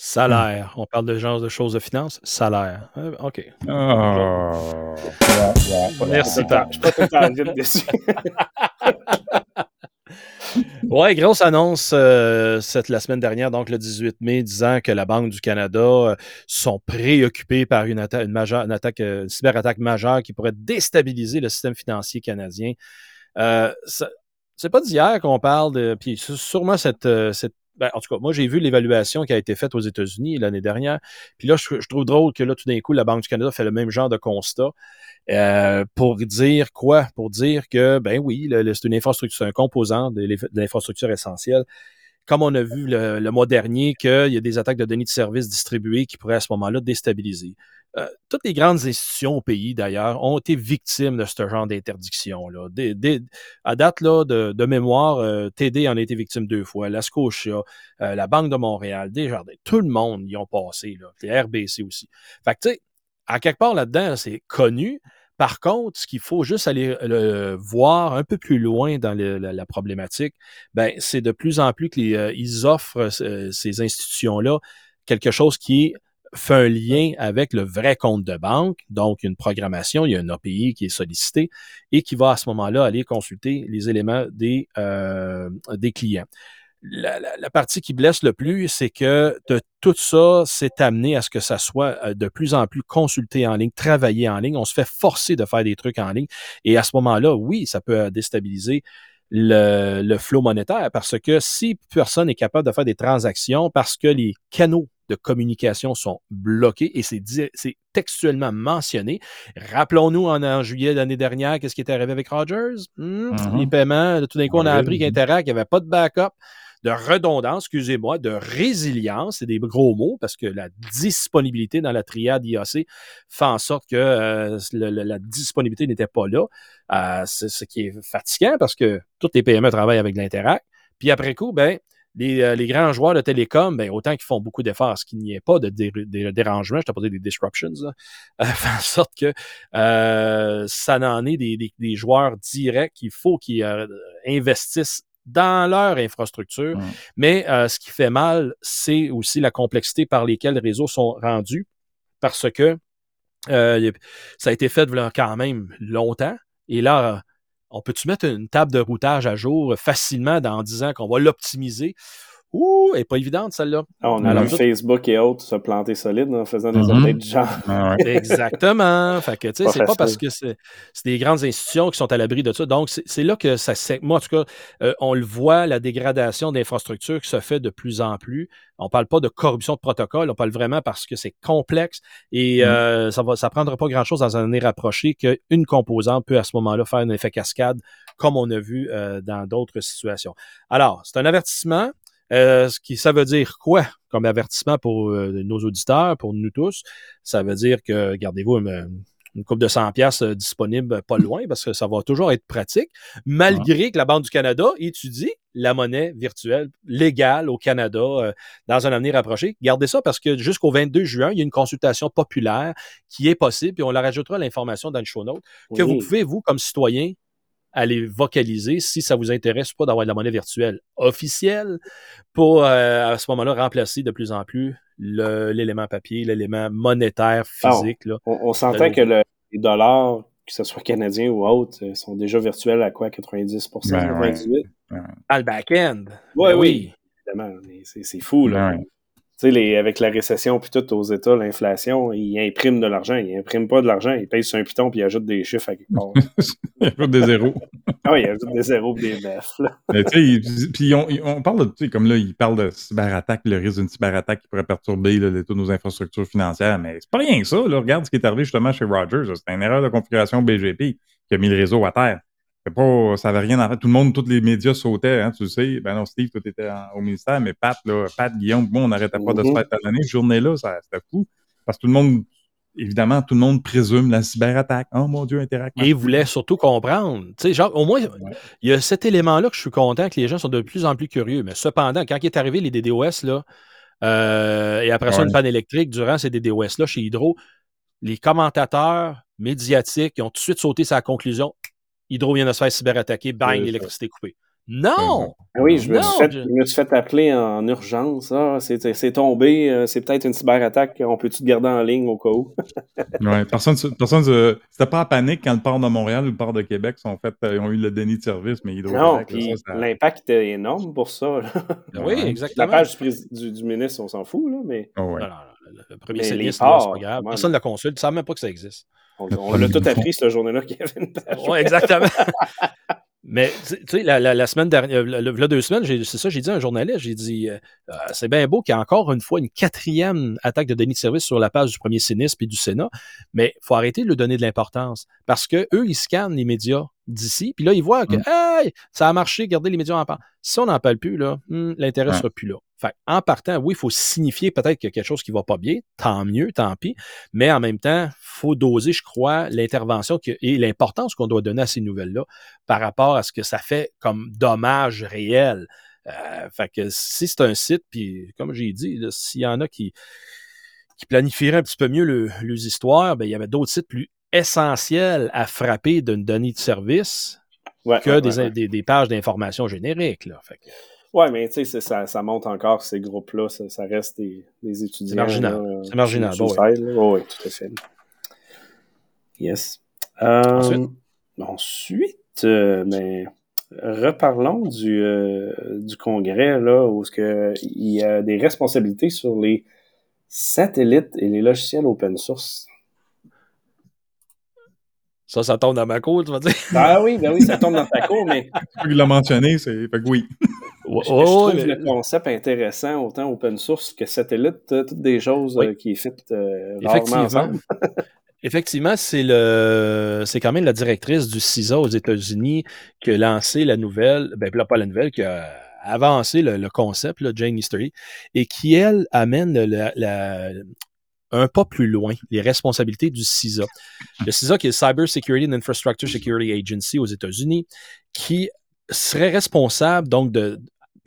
Salaire. On parle de genre de choses de finance. Salaire. Euh, OK. Ah. Merci, Je suis pas Pat. je suis pas tout le temps vite dessus. Ouais, grosse annonce euh, cette, la semaine dernière, donc le 18 mai, disant que la Banque du Canada euh, sont préoccupés par une, atta- une, majeure- une attaque, euh, cyberattaque majeure qui pourrait déstabiliser le système financier canadien. C'est pas d'hier qu'on parle de. Puis sûrement cette. cette ben, en tout cas, moi, j'ai vu l'évaluation qui a été faite aux États-Unis l'année dernière. Puis là, je, trouve drôle que là, tout d'un coup, la Banque du Canada fait le même genre de constat. Euh, pour dire quoi? Pour dire que, ben oui, c'est une infrastructure, un composant de l'infrastructure essentielle. Comme on a vu le, le mois dernier, qu'il y a des attaques de données de services distribuées qui pourraient à ce moment-là déstabiliser. Euh, toutes les grandes institutions au pays, d'ailleurs, ont été victimes de ce genre d'interdiction-là. À date là, de, de mémoire, euh, TD en a été victime deux fois, la Scotia, euh, la Banque de Montréal, Desjardins, tout le monde y ont passé, là, les RBC aussi. Fait que, tu sais, à quelque part là-dedans, c'est connu. Par contre, ce qu'il faut juste aller euh, voir un peu plus loin dans le- la, problématique, ben, c'est de plus en plus qu'ils euh, offrent euh, ces institutions-là quelque chose qui fait un lien avec le vrai compte de banque, donc une programmation, il y a un API qui est sollicité et qui va à ce moment-là aller consulter les éléments des, euh, des clients. La, partie qui blesse le plus, c'est que de tout ça, c'est amené à ce que ça soit euh, de plus en plus consulté en ligne, travaillé en ligne. On se fait forcer de faire des trucs en ligne. Et à ce moment-là, oui, ça peut euh, déstabiliser le, le flot monétaire parce que si personne est capable de faire des transactions parce que les canaux de communication sont bloqués et c'est textuellement mentionné. Rappelons-nous en, en juillet de l'année dernière, qu'est-ce qui est arrivé avec Rogers? Hmm, Mhm. Les paiements, tout d'un coup, on a appris qu'Interact, il n'y avait pas de backup de redondance, excusez-moi, de résilience, c'est des gros mots parce que la disponibilité dans la triade IAC fait en sorte que euh, le- le- la disponibilité n'était pas là. Euh, c'est ce qui est fatigant parce que toutes les PME travaillent avec l'Interact. Puis après coup, ben, les, euh, les grands joueurs de télécom, ben, autant qu'ils font beaucoup d'efforts, ce qu'il n'y ait pas de dé- dé- dérangement, je t'ai posé des disruptions, là, euh, fait en sorte que euh, ça n'en est des, des- des joueurs directs qu'il faut qu'ils euh, investissent dans leur infrastructure. Mais euh, ce qui fait mal, c'est aussi la complexité par lesquelles les réseaux sont rendus parce que euh, ça a été fait quand même longtemps. Et là, on peut-tu mettre une table de routage à jour facilement en disant qu'on va l'optimiser? Ouh, elle n'est pas évidente, celle-là. Ah, on a Alors, vu tout- Facebook et autres se planter solide en faisant des updates du genre. Ah ouais. Exactement. Fait que, tu sais, Pas c'est pas parce que c'est c'est des grandes institutions qui sont à l'abri de ça. Donc, c'est c'est là que ça s'est. Moi, en tout cas, euh, on le voit, la dégradation d'infrastructures qui se fait de plus en plus. On parle pas de corruption de protocole, on parle vraiment parce que c'est complexe et Mhm. euh, ça va, ça prendra pas grand-chose dans un année rapproché qu'une composante peut à ce moment-là faire un effet cascade, comme on a vu euh, dans d'autres situations. Alors, c'est un avertissement. Euh, ce qui, ça veut dire quoi comme avertissement pour euh, nos auditeurs, pour nous tous? Ça veut dire que, gardez-vous une, une coupe de 100 pièces disponible pas loin parce que ça va toujours être pratique, malgré que la Banque du Canada étudie la monnaie virtuelle légale au Canada euh, dans un avenir rapproché. Gardez ça parce que jusqu'au 22 juin, il y a une consultation populaire qui est possible, puis on la rajoutera l'information dans le show note, que Oui. vous pouvez, vous, comme citoyen, aller vocaliser si ça vous intéresse ou pas d'avoir de la monnaie virtuelle officielle pour, euh, à ce moment-là, remplacer de plus en plus le- l'élément papier, l'élément monétaire physique. là. On, on s'entend que le- les dollars, que ce soit canadiens ou autres, euh, sont déjà virtuels à quoi? 90%, Ben ouais. 98%? À le back-end. Ouais, Ben oui. Évidemment, mais c'est fou, là. Ouais. Tu sais, les- avec la récession puis tout aux États, l'inflation, ils impriment de l'argent. Ils impriment pas de l'argent, ils payent sur un piton puis ils ajoutent des chiffres à quelque part. Il y a pas des zéros. ah oui, ils ajoutent des zéros et des beffs, là. Mais tu sais, il- puis on, on parle de, tu sais, comme là, il parle de cyberattaque, le risque d'une cyberattaque qui pourrait perturber là, toutes nos infrastructures financières, mais c'est pas rien que ça. Là. Regarde ce qui est arrivé justement chez Rogers. C'était une erreur de configuration BGP qui a mis le réseau à terre. C'est pas, ça avait rien à faire. Tout le monde, tous les médias sautaient, hein, tu le sais. Ben non, Steve, tout était en- au ministère, mais Pat, là, Pat, Guillaume, moi, on n'arrêtait pas de se Mhm. faire talonner. Cette journée-là, ça- c'était fou. Parce que tout le monde, évidemment, tout le monde présume la cyberattaque. Oh mon Dieu, Interact. Et voulait surtout comprendre. Tu sais, genre, au moins, Ouais. il y a cet élément-là que je suis content que les gens sont de plus en plus curieux. Mais cependant, quand il est arrivé les DDoS, là, euh, et après ça, une panne électrique durant ces DDoS-là chez Hydro, les commentateurs médiatiques ils ont tout de suite sauté sa conclusion. Hydro vient de se faire cyberattaquer, bang, l'électricité coupée. Non! Ah oui, je me, Non, suis fait, je- je me suis fait appeler en urgence. Ah, c'est c'est tombé, euh, c'est peut-être une cyberattaque. On peut-tu te garder en ligne au cas où? Ouais, personne, personne, c'était pas en panique quand le port de Montréal ou le port de Québec sont fait, euh, ils ont eu le déni de service, mais Hydro Non, puis ça, l'impact était énorme pour ça. là. Oui, Ouais. La exactement. page du, prés- du, du ministre, on s'en fout, là, mais Oh, ouais. Non, non, non, le- premier Mais les sinistre, là, c'est ports, pas grave. Personne ne le consulte. Ils ne savent même pas que ça existe. On, on l'a tout appris cette journée-là qu'il y avait une page. Oui, exactement. Mais tu sais- la, la- la semaine dernière, le, le- le deux semaines, c'est ça, j'ai dit à un journaliste, j'ai dit, euh, euh, c'est bien beau qu'il y ait encore une fois une quatrième attaque de déni de service sur la page du premier sinistre puis du Sénat, mais il faut arrêter de lui donner de l'importance parce que eux, ils scannent les médias d'ici, puis là, ils voient que, Mm. hey, ça a marché, regardez les médias en parlent. Si on n'en parle plus, là, hmm, l'intérêt Ouais. sera plus là. Fait en partant, oui, il faut signifier peut-être qu'il y a quelque chose qui va pas bien, tant mieux, tant pis, mais en même temps, faut doser, je crois, l'intervention et l'importance qu'on doit donner à ces nouvelles-là par rapport à ce que ça fait comme dommage réel. Euh, fait que si c'est un site, puis comme j'ai dit, s'il y en a qui, qui planifieraient un petit peu mieux le- les histoires, ben, il y avait d'autres sites plus essentiels à frapper d'une donnée de service Ouais, que ouais, des, ouais, ouais. des- des pages d'information génériques. Là. Fait que, Ouais, mais tu sais, c'est- ça, ça monte encore, ces groupes-là. Ça, ça reste des, des étudiants. marginal. C'est marginal, bon, sur le site, là. Ouais, tout à fait. Yes. Euh, Ensuite? ensuite, euh, mais reparlons du, euh, du congrès, là, où ce que il y a des responsabilités sur les satellites et les logiciels open source. ça, ça tombe dans ma cour, tu vas dire? Ah oui, ben oui, ça tombe dans ta cour, mais Il l'a mentionné, c'est, fait que oui. Je, trouve mais- le concept intéressant, autant open source que satellite, euh, toutes des choses Oui. euh, qui fit euh, rarement Effectivement. ensemble. Effectivement, c'est le c'est quand même la directrice du CISA aux États-Unis qui a lancé la nouvelle, ben pas la nouvelle, qui a avancé le, le concept, là, Jane Eastery, et qui, elle, amène le- la- la- un pas plus loin, les responsabilités du CISA. Le CISA, qui est Cyber Security and Infrastructure Security Agency aux États-Unis, qui serait responsable donc de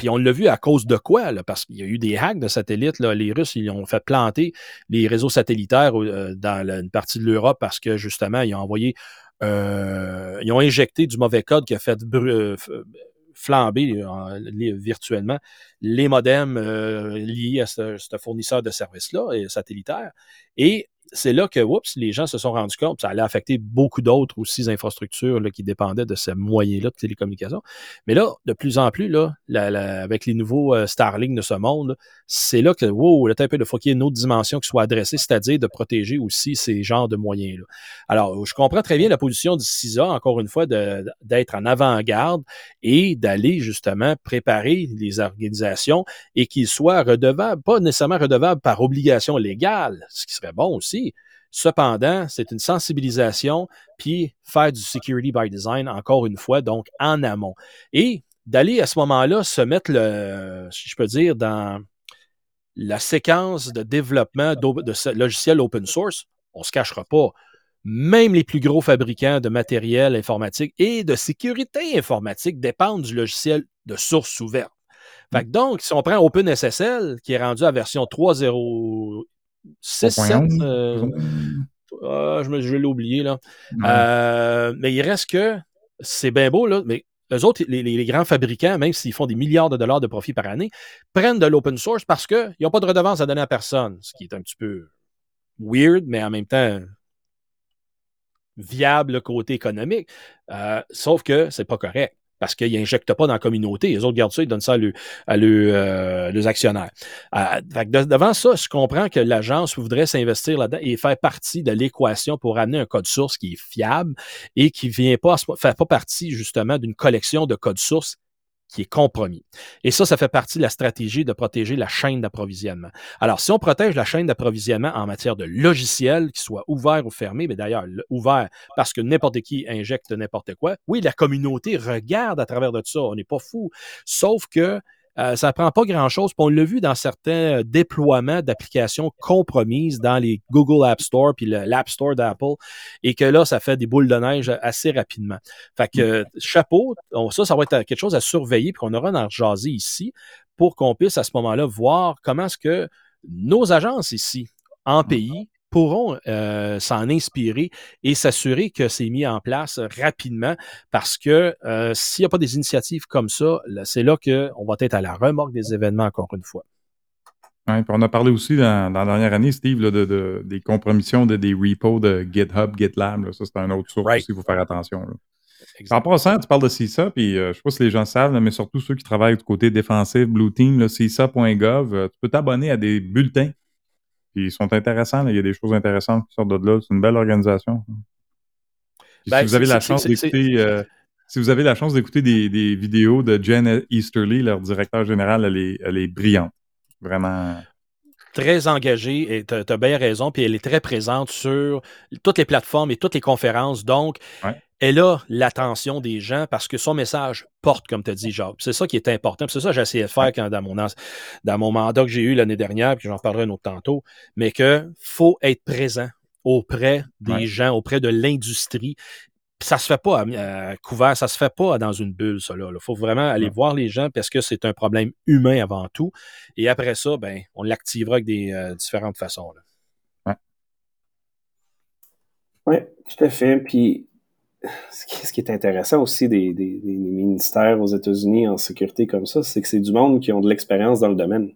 puis on l'a vu à cause de quoi? Là, parce qu'il y a eu des hacks de satellites. Là. Les Russes, ils ont fait planter les réseaux satellitaires euh, dans une partie de l'Europe parce que justement, ils ont envoyé, euh, ils ont injecté du mauvais code qui a fait euh, flamber euh, les- virtuellement les modems liés à ce, fournisseur de services-là, satellitaire. C'est là que, oups, les gens se sont rendus compte, ça allait affecter beaucoup d'autres aussi infrastructures là, qui dépendaient de ce moyen-là de télécommunication. Mais là, de plus en plus, là, la- la- avec les nouveaux euh, de ce monde, c'est là que, wow, un peu, il faut qu'il y ait une autre dimension qui soit adressée, c'est-à-dire de protéger aussi ces genres de moyens-là. Alors, je comprends très bien la position du CISA, encore une fois, d'être en avant-garde et d'aller justement préparer les organisations et qu'ils soient redevables, pas nécessairement redevables par obligation légale, ce qui serait bon aussi. Cependant, c'est une sensibilisation, puis faire du security by design, encore une fois, donc en amont. Et d'aller à ce moment-là se mettre, le, si je peux dire, dans la séquence de développement de ce logiciels open source, on se cachera pas. Même les plus gros fabricants de matériel informatique et de sécurité informatique dépendent du logiciel de source ouverte. Fait que donc, si on prend OpenSSL, qui est rendu à version 3.067, 3.11, euh, ah, je, vais l'oublier, là. Ouais. Euh, mais il reste que c'est bien beau, là, mais eux autres, les, les- les grands fabricants, même s'ils font des milliards de dollars de profit par année, prennent de l'open source parce qu'ils n'ont pas de redevance à donner à personne, ce qui est un petit peu weird, mais en même temps viable le côté économique. Euh, sauf que c'est pas correct. Parce qu'ils n'injectent pas dans la communauté. Les autres gardent ça, ils donnent ça à, leurs- à leurs, euh, leurs actionnaires. Euh, fait que de- devant ça, je comprends que l'agence voudrait s'investir là-dedans et faire partie de l'équation pour amener un code source qui est fiable et qui vient pas, fait pas partie justement d'une collection de codes sources qui est compromis. Et ça, ça fait partie de la stratégie de protéger la chaîne d'approvisionnement. Alors, si on protège la chaîne d'approvisionnement en matière de logiciels, qu'ils soient ouverts ou fermés, mais d'ailleurs, ouvert parce que n'importe qui injecte n'importe quoi, oui, la communauté regarde à travers de tout ça, on n'est pas fou. Sauf que euh, ça ne prend pas grand-chose. On l'a vu dans certains euh, déploiements d'applications compromises dans les Google App Store puis l'App Store d'Apple et que là, ça fait des boules de neige assez rapidement. Fait que, chapeau, ça, ça va être quelque chose à surveiller puis qu'on aura en jaser ici pour qu'on puisse à ce moment-là voir comment est-ce que nos agences ici, en pays, pourront euh, s'en inspirer et s'assurer que c'est mis en place rapidement parce que euh, s'il n'y a pas des initiatives comme ça, c'est là qu'on va être à la remorque des événements encore une fois. Ouais, puis on a parlé aussi dans, la dernière année, Steve, de, des compromissions de, des repos de GitHub, GitLab. ça, c'est un autre source aussi, il faut faire attention. En passant, tu parles de CISA, puis euh, je ne sais pas si les gens savent, mais surtout ceux qui travaillent du côté défensif, Blue Team, CISA.gov, tu peux t'abonner à des bulletins ils sont intéressants. Il y a des choses intéressantes qui sortent de là. C'est une belle organisation. si vous avez la chance d'écouter. si vous avez la chance d'écouter des, vidéos de Jen Easterly, leur directeur général, elle est, elle est brillante. Vraiment très engagée et tu as, bien raison, puis elle est très présente sur toutes les plateformes et toutes les conférences. Donc, elle a l'attention des gens parce que son message porte, comme tu as dit, Jacques. C'est ça qui est important. C'est ça que j'ai essayé de faire quand, dans, mon, dans mon mandat que j'ai eu l'année dernière, puis j'en parlerai un autre tantôt, mais que faut être présent auprès des gens, auprès de l'industrie. Ça se fait pas à, couvert, ça se fait pas dans une bulle, ça. Il faut vraiment aller voir les gens parce que c'est un problème humain avant tout. Et après ça, ben, on l'activera avec des euh, différentes façons. Oui, tout à fait. Puis ce qui est intéressant aussi des, ministères aux États-Unis en sécurité comme ça, c'est que c'est du monde qui ont de l'expérience dans le domaine.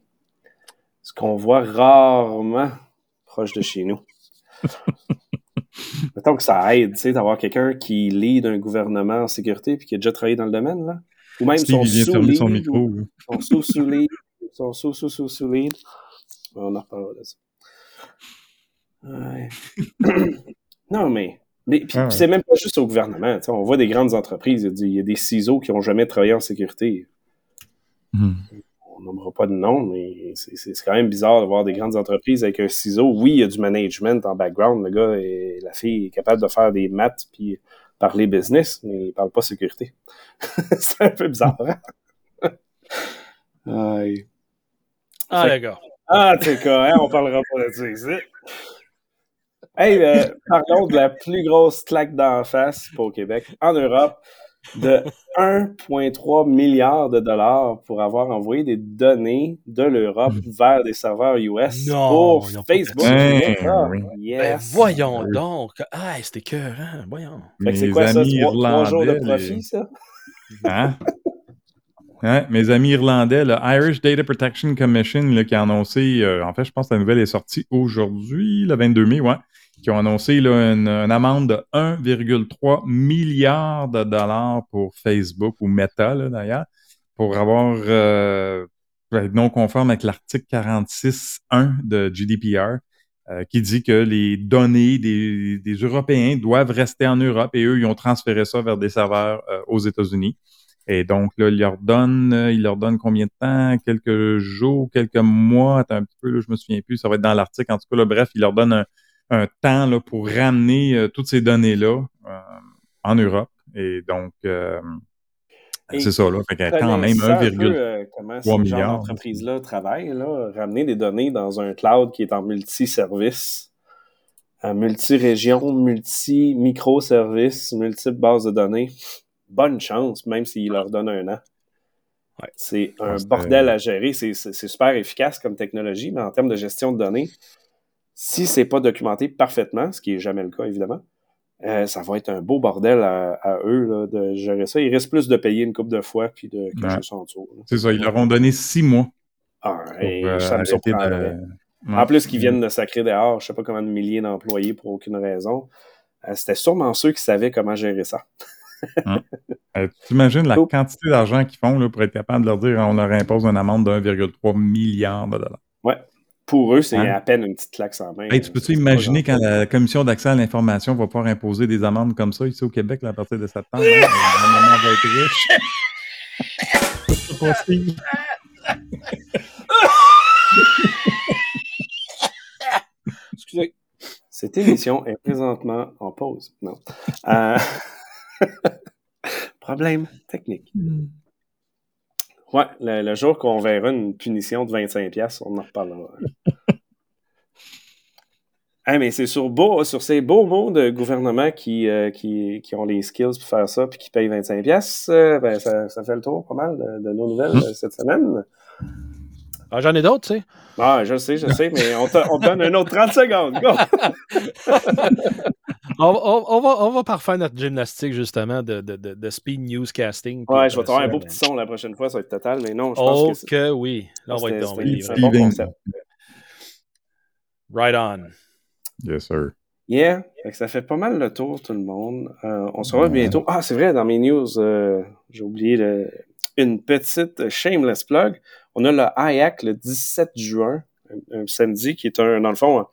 Ce qu'on voit rarement proche de chez nous. Mettons que ça aide, tu sais, d'avoir quelqu'un qui lit d'un gouvernement en sécurité puis qui a déjà travaillé dans le domaine, là. Ou même son sous son micro. Son sous-sous-lead. Son sous-sous-sous-lead. On en reparlera de ça. Ouais. non, mais mais puis, ah c'est même pas juste au gouvernement. On voit des grandes entreprises. Il y a des ciseaux qui n'ont jamais travaillé en sécurité. Hmm. On nommera pas de nom, mais c'est quand même bizarre de voir des grandes entreprises avec un ciseau. Oui, il y a du management en background. Le gars et la fille est capable de faire des maths puis parler business, mais il parle pas sécurité. c'est un peu bizarre. Hein? Ah, d'accord. Ah, t'es quoi, hein? on parlera pas de ça ici. Hey, euh, parlons de la plus grosse claque d'en face pour Québec, en Europe, de 1,3 milliard de dollars pour avoir envoyé des données de l'Europe hmm. vers des serveurs US pour Facebook. Ben, voyons donc. Ah, c'était cœur, hein? Voyons. c'est quoi ça? Trois, jours de profit, ça? Hein? mes amis irlandais, le Irish Data Protection Commission, qui a annoncé, euh, en fait, je pense que la nouvelle est sortie aujourd'hui, le 22 mai, ouais, qui ont annoncé une, amende de 1,3 milliard de dollars pour Facebook ou Meta, d'ailleurs, pour avoir euh, non conforme avec l'article 46.1 de GDPR, euh, qui dit que les données des, Européens doivent rester en Europe et eux, ils ont transféré ça vers des serveurs euh, aux États-Unis. Et donc, là, il leur donne, il leur donne combien de temps? Quelques jours, quelques mois, attends un petit peu, là, je me souviens plus, ça va être dans l'article. En tout cas, là, bref, il leur donne un, un temps là, pour ramener euh, toutes ces données-là euh, en Europe. Et donc, euh, c'est ça, là. Fait quand même 1,3 milliard. entreprise-là travaille, là, ramener des données dans un cloud qui est en multi-service, multi-région, multi-microservice, multiples bases de données. Bonne chance, même s'il leur donne un an. C'est un bordel à gérer. C'est super efficace comme technologie, mais en termes de gestion de données, si c'est pas documenté parfaitement, ce qui est jamais le cas évidemment, euh, ça va être un beau bordel à, eux de gérer ça. Il reste plus de payer une coupe de fois puis de cacher son tour. C'est ça, ils leur ont donné six mois. Ah, ça me surprendrait. En plus qu'ils viennent de sacrer dehors, je sais pas combien de milliers d'employés pour aucune raison. Euh, c'était sûrement ceux qui savaient comment gérer ça. Euh, tu imagines la quantité d'argent qu'ils font là, pour être capable de leur dire on leur impose une amende de 1,3 milliard de dollars. Pour eux, c'est à peine une petite claque sans main. tu peux-tu imaginer quand la Commission d'accès à l'information va pouvoir imposer des amendes comme ça ici au Québec à partir de septembre? Hein? va être riche. pas Steve. Excusez. Cette émission est présentement en pause. Non. Euh, Problème technique. Ouais, le, le jour qu'on verra une punition de 25$, on en reparlera. Hey, mais c'est sur, beau, sur ces beaux mots de gouvernement qui, euh, qui, qui ont les skills pour faire ça puis qui payent 25$, euh, ben ça, ça fait le tour pas mal de, de nos nouvelles euh, cette semaine. Ah, J'en ai d'autres, tu sais. Ah, je sais, je sais, mais on te, on te donne un autre 30 secondes. Go! On, va- on- on va, on va parfaire notre gymnastique, justement, de, de, de, de speed newscasting. Ouais, je vais te faire un beau petit son la prochaine fois, ça va être total, mais non, je pense Oh que oui. Là, on va être dans bon. Right on. Yes, sir. Yeah, fait que ça fait pas mal le tour, tout le monde. Euh, on se revoit bientôt. Ah, c'est vrai, dans mes news, euh, j'ai oublié le- une petite shameless plug. On a le IAC le 17 juin, un, samedi, qui est un, dans le fond,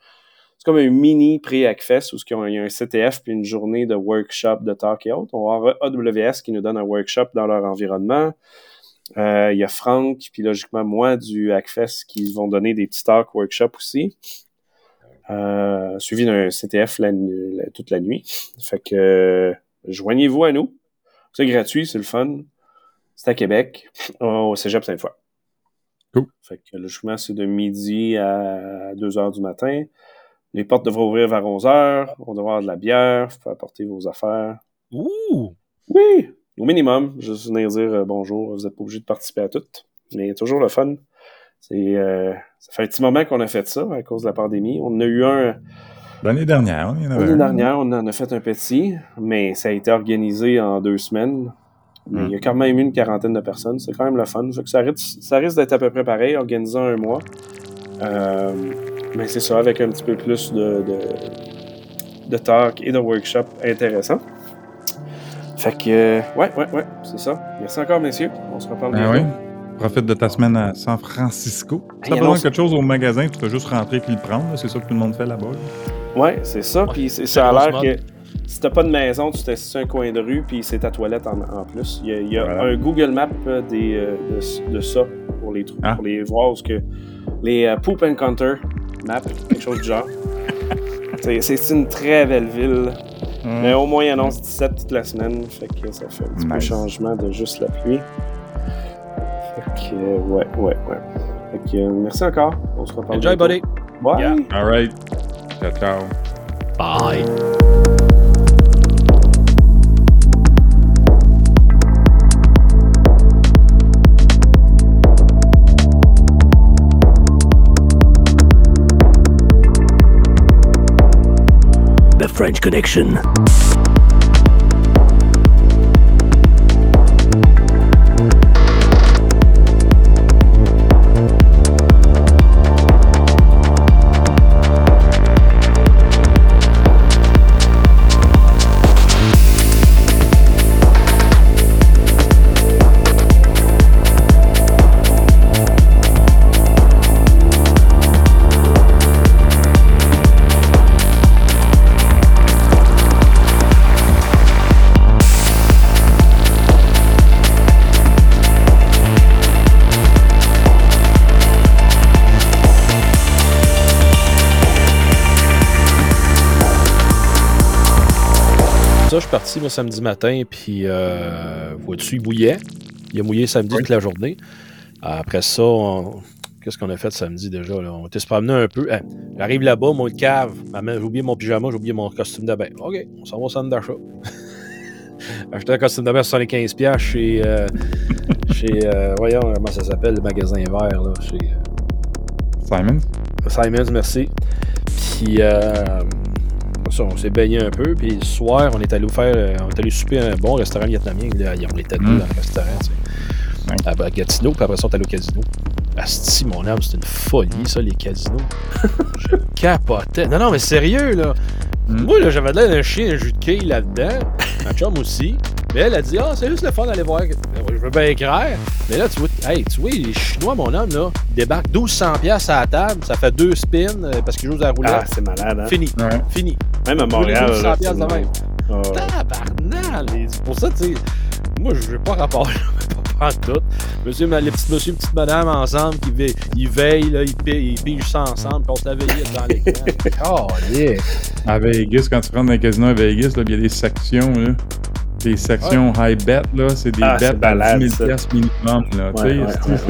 c'est comme un mini pré-ACFest où il y a un CTF puis une journée de workshop de talk et autres. On va avoir AWS qui nous donne un workshop dans leur environnement. Euh, Il y a Franck, puis logiquement moi du ACFest qui vont donner des petits talks workshops aussi. Euh, suivi d'un CTF toute la nuit. Fait que joignez-vous à nous. C'est gratuit, c'est le fun. C'est à Québec, au Cégep Sainte-Foy. Cool. Fait que logiquement, c'est de midi à 2 heures du matin. Les portes devraient ouvrir vers 11 heures. On devrait avoir de la bière. Vous pouvez apporter vos affaires. Ouh! Oui, au minimum. Juste venir dire euh, bonjour. Vous n'êtes pas obligé de participer à toutes. Mais toujours le fun. C'est, euh, ça fait un petit moment qu'on a fait ça à cause de la pandémie. On a eu un L'année dernière, il y en avait L'année dernière, on en a fait un petit, mais ça a été organisé en deux semaines. Mais Mm. il y a quand même eu une quarantaine de personnes. C'est quand même le fun. Fait que ça risque, ça risque d'être à peu près pareil, organisé en un mois. Euh, mais c'est ça, avec un petit peu plus de, de, de talk et de workshop intéressants. Fait que, euh, ouais, ouais, ouais, c'est ça. Merci encore, messieurs. On se reparle bientôt. oui. Profite de ta semaine à San Francisco. Si t'as besoin de quelque chose au magasin, tu peux juste rentrer puis le prendre. C'est ça que tout le monde fait là-bas. là. Ouais, c'est ça. Ouais, Puis ça a la l'air que si t'as pas de maison, tu sur un coin de rue, puis c'est ta toilette en, en plus. Il y a, il y a Voilà. un Google Map euh, des, euh, de, de ça pour les, trous- Ah. pour les voir où ce que les euh, Poop Encounter Map, quelque chose du genre. c'est, une très belle ville. Mais au moins, il annonce 17 toute la semaine. Fait que ça fait un petit peu Nice. changement de juste la pluie. Fait que, euh, ouais, ouais, ouais. Fait que, merci encore. On se reparle. Enjoy, bientôt. buddy. Bye. Yeah. All right. Ciao, ciao. Bye. French Connection. Parti moi, samedi matin, puis euh, vois-tu, il mouillait. Il a mouillé samedi toute la journée. Après ça, on- qu'est-ce qu'on a fait samedi déjà? Là? On était se promener un peu. Hein, J'arrive là-bas, mon cave. J'ai oublié mon pyjama, j'ai oublié mon costume de bain. OK, on s'en va au centre d'achat. Acheter un costume de bain à 75$ piastres chez. euh, chez euh, voyons, comment ça s'appelle, le magasin vert, là. Chez. euh, Simon? Simons, merci. Puis, euh, ça, on s'est baigné un peu. Puis, le soir, on est allé faire, euh, on est allé souper à un bon restaurant vietnamien. Là, on était deux Mm. dans le restaurant, tu sais. Ouais. À Gatineau, puis après ça, on est allé au casino. Asti, mon âme, c'est une folie, ça, les casinos. Je capotais. Non, non, mais sérieux, là. Mm. Moi, là, j'avais l'air d'un chien, un jus de quilles là-dedans. Ma chum aussi. Mais elle a dit, ah, c'est juste le fun d'aller voir. Je veux bien écrire. Mais là, tu vois, hey, tu vois, les Chinois, mon homme, là, débarquent 1200$ piastres à la table. Ça fait deux spins euh, parce qu'ils jouent à la roulette. Ah, c'est malade, hein? Fini, Ouais. fini. Même à les Montréal. 1200$ là, piastres de c'est même? Ah, ouais. Tabarnak! les- C'est pour ça, tu sais, moi, je veux pas rapport, je veux pas tout. Monsieur, ma- les petits monsieur, petites madame ensemble, qui ve- ils veillent, là, ils, pi- ils pigent ça ensemble, puis on se la veillait dans l'écran. Oh, yeah. À Vegas, quand tu rentres dans un casino à Vegas, là, il y a des sections, là. Des sections high bet, là. C'est des Ah, c'est bets à malade, 10 000 ça. piastres minimum, là. tu Ouais, sais, ouais,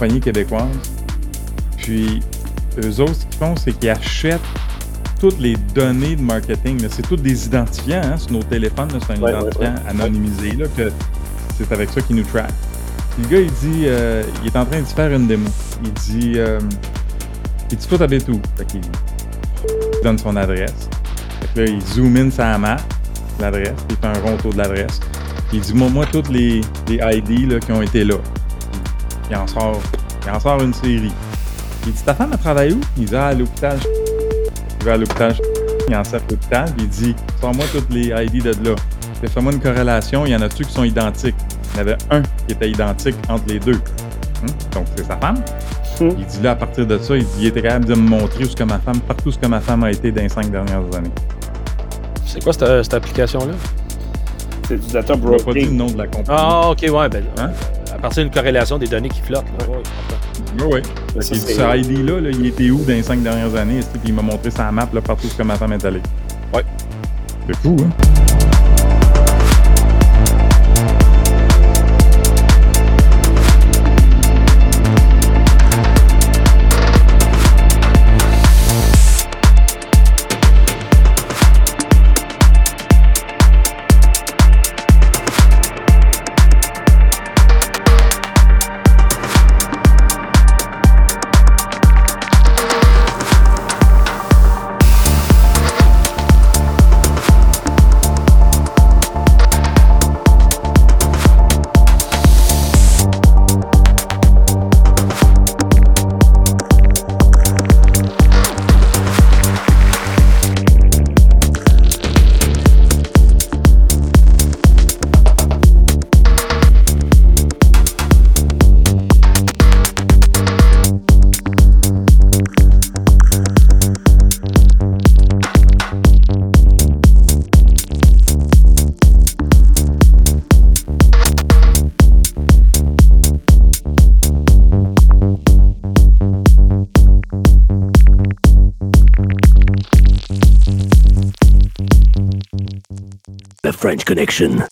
compagnie québécoise. Puis, eux autres, ce qu'ils font, c'est qu'ils achètent toutes les données de marketing. C'est tous des identifiants hein, sur nos téléphones. C'est un Ouais, identifiant ouais. anonymisé là, que c'est avec ça qu'ils nous track. Puis le gars, il dit, euh, il est en train de faire une démo. Il dit, euh, il dit, toi, t'habites où? Fait qu'il il donne son adresse. Fait que là, il zoom in sa map, l'adresse, il fait un rond autour de l'adresse. Il dit, moi, moi, toutes les, les ID là, qui ont été là. Il en sort, il en sort une série. Il dit, ta femme, elle travaille où? Il dit, ah, à l'hôpital. Il va à l'hôpital. Il en sort à l'hôpital, puis il dit, sors-moi toutes les ID de là. Fais-moi une corrélation, il y en a-tu qui sont identiques? Il y en avait un qui était identique entre les deux. Hum? Donc, c'est sa femme. Hmm. Il dit là, à partir de ça, il, dit, il était capable de me montrer où ce que ma femme, partout ce que ma femme a été dans les cinq dernières années. C'est quoi cette, cette application-là? C'est du data Je ne pas dit le nom de la compagnie. Ah, ok, ouais. Ben, Hein? Partir d'une corrélation des données qui flottent. Là. Ouais, comprends. Oui, oui. Mais ça, Il dit, c'est- ce ID-là, là, il était où dans les cinq dernières années? Est-ce qu'il m'a montré sa map là, partout ce que ma femme est allée? Ouais. C'est fou, hein? French Connection.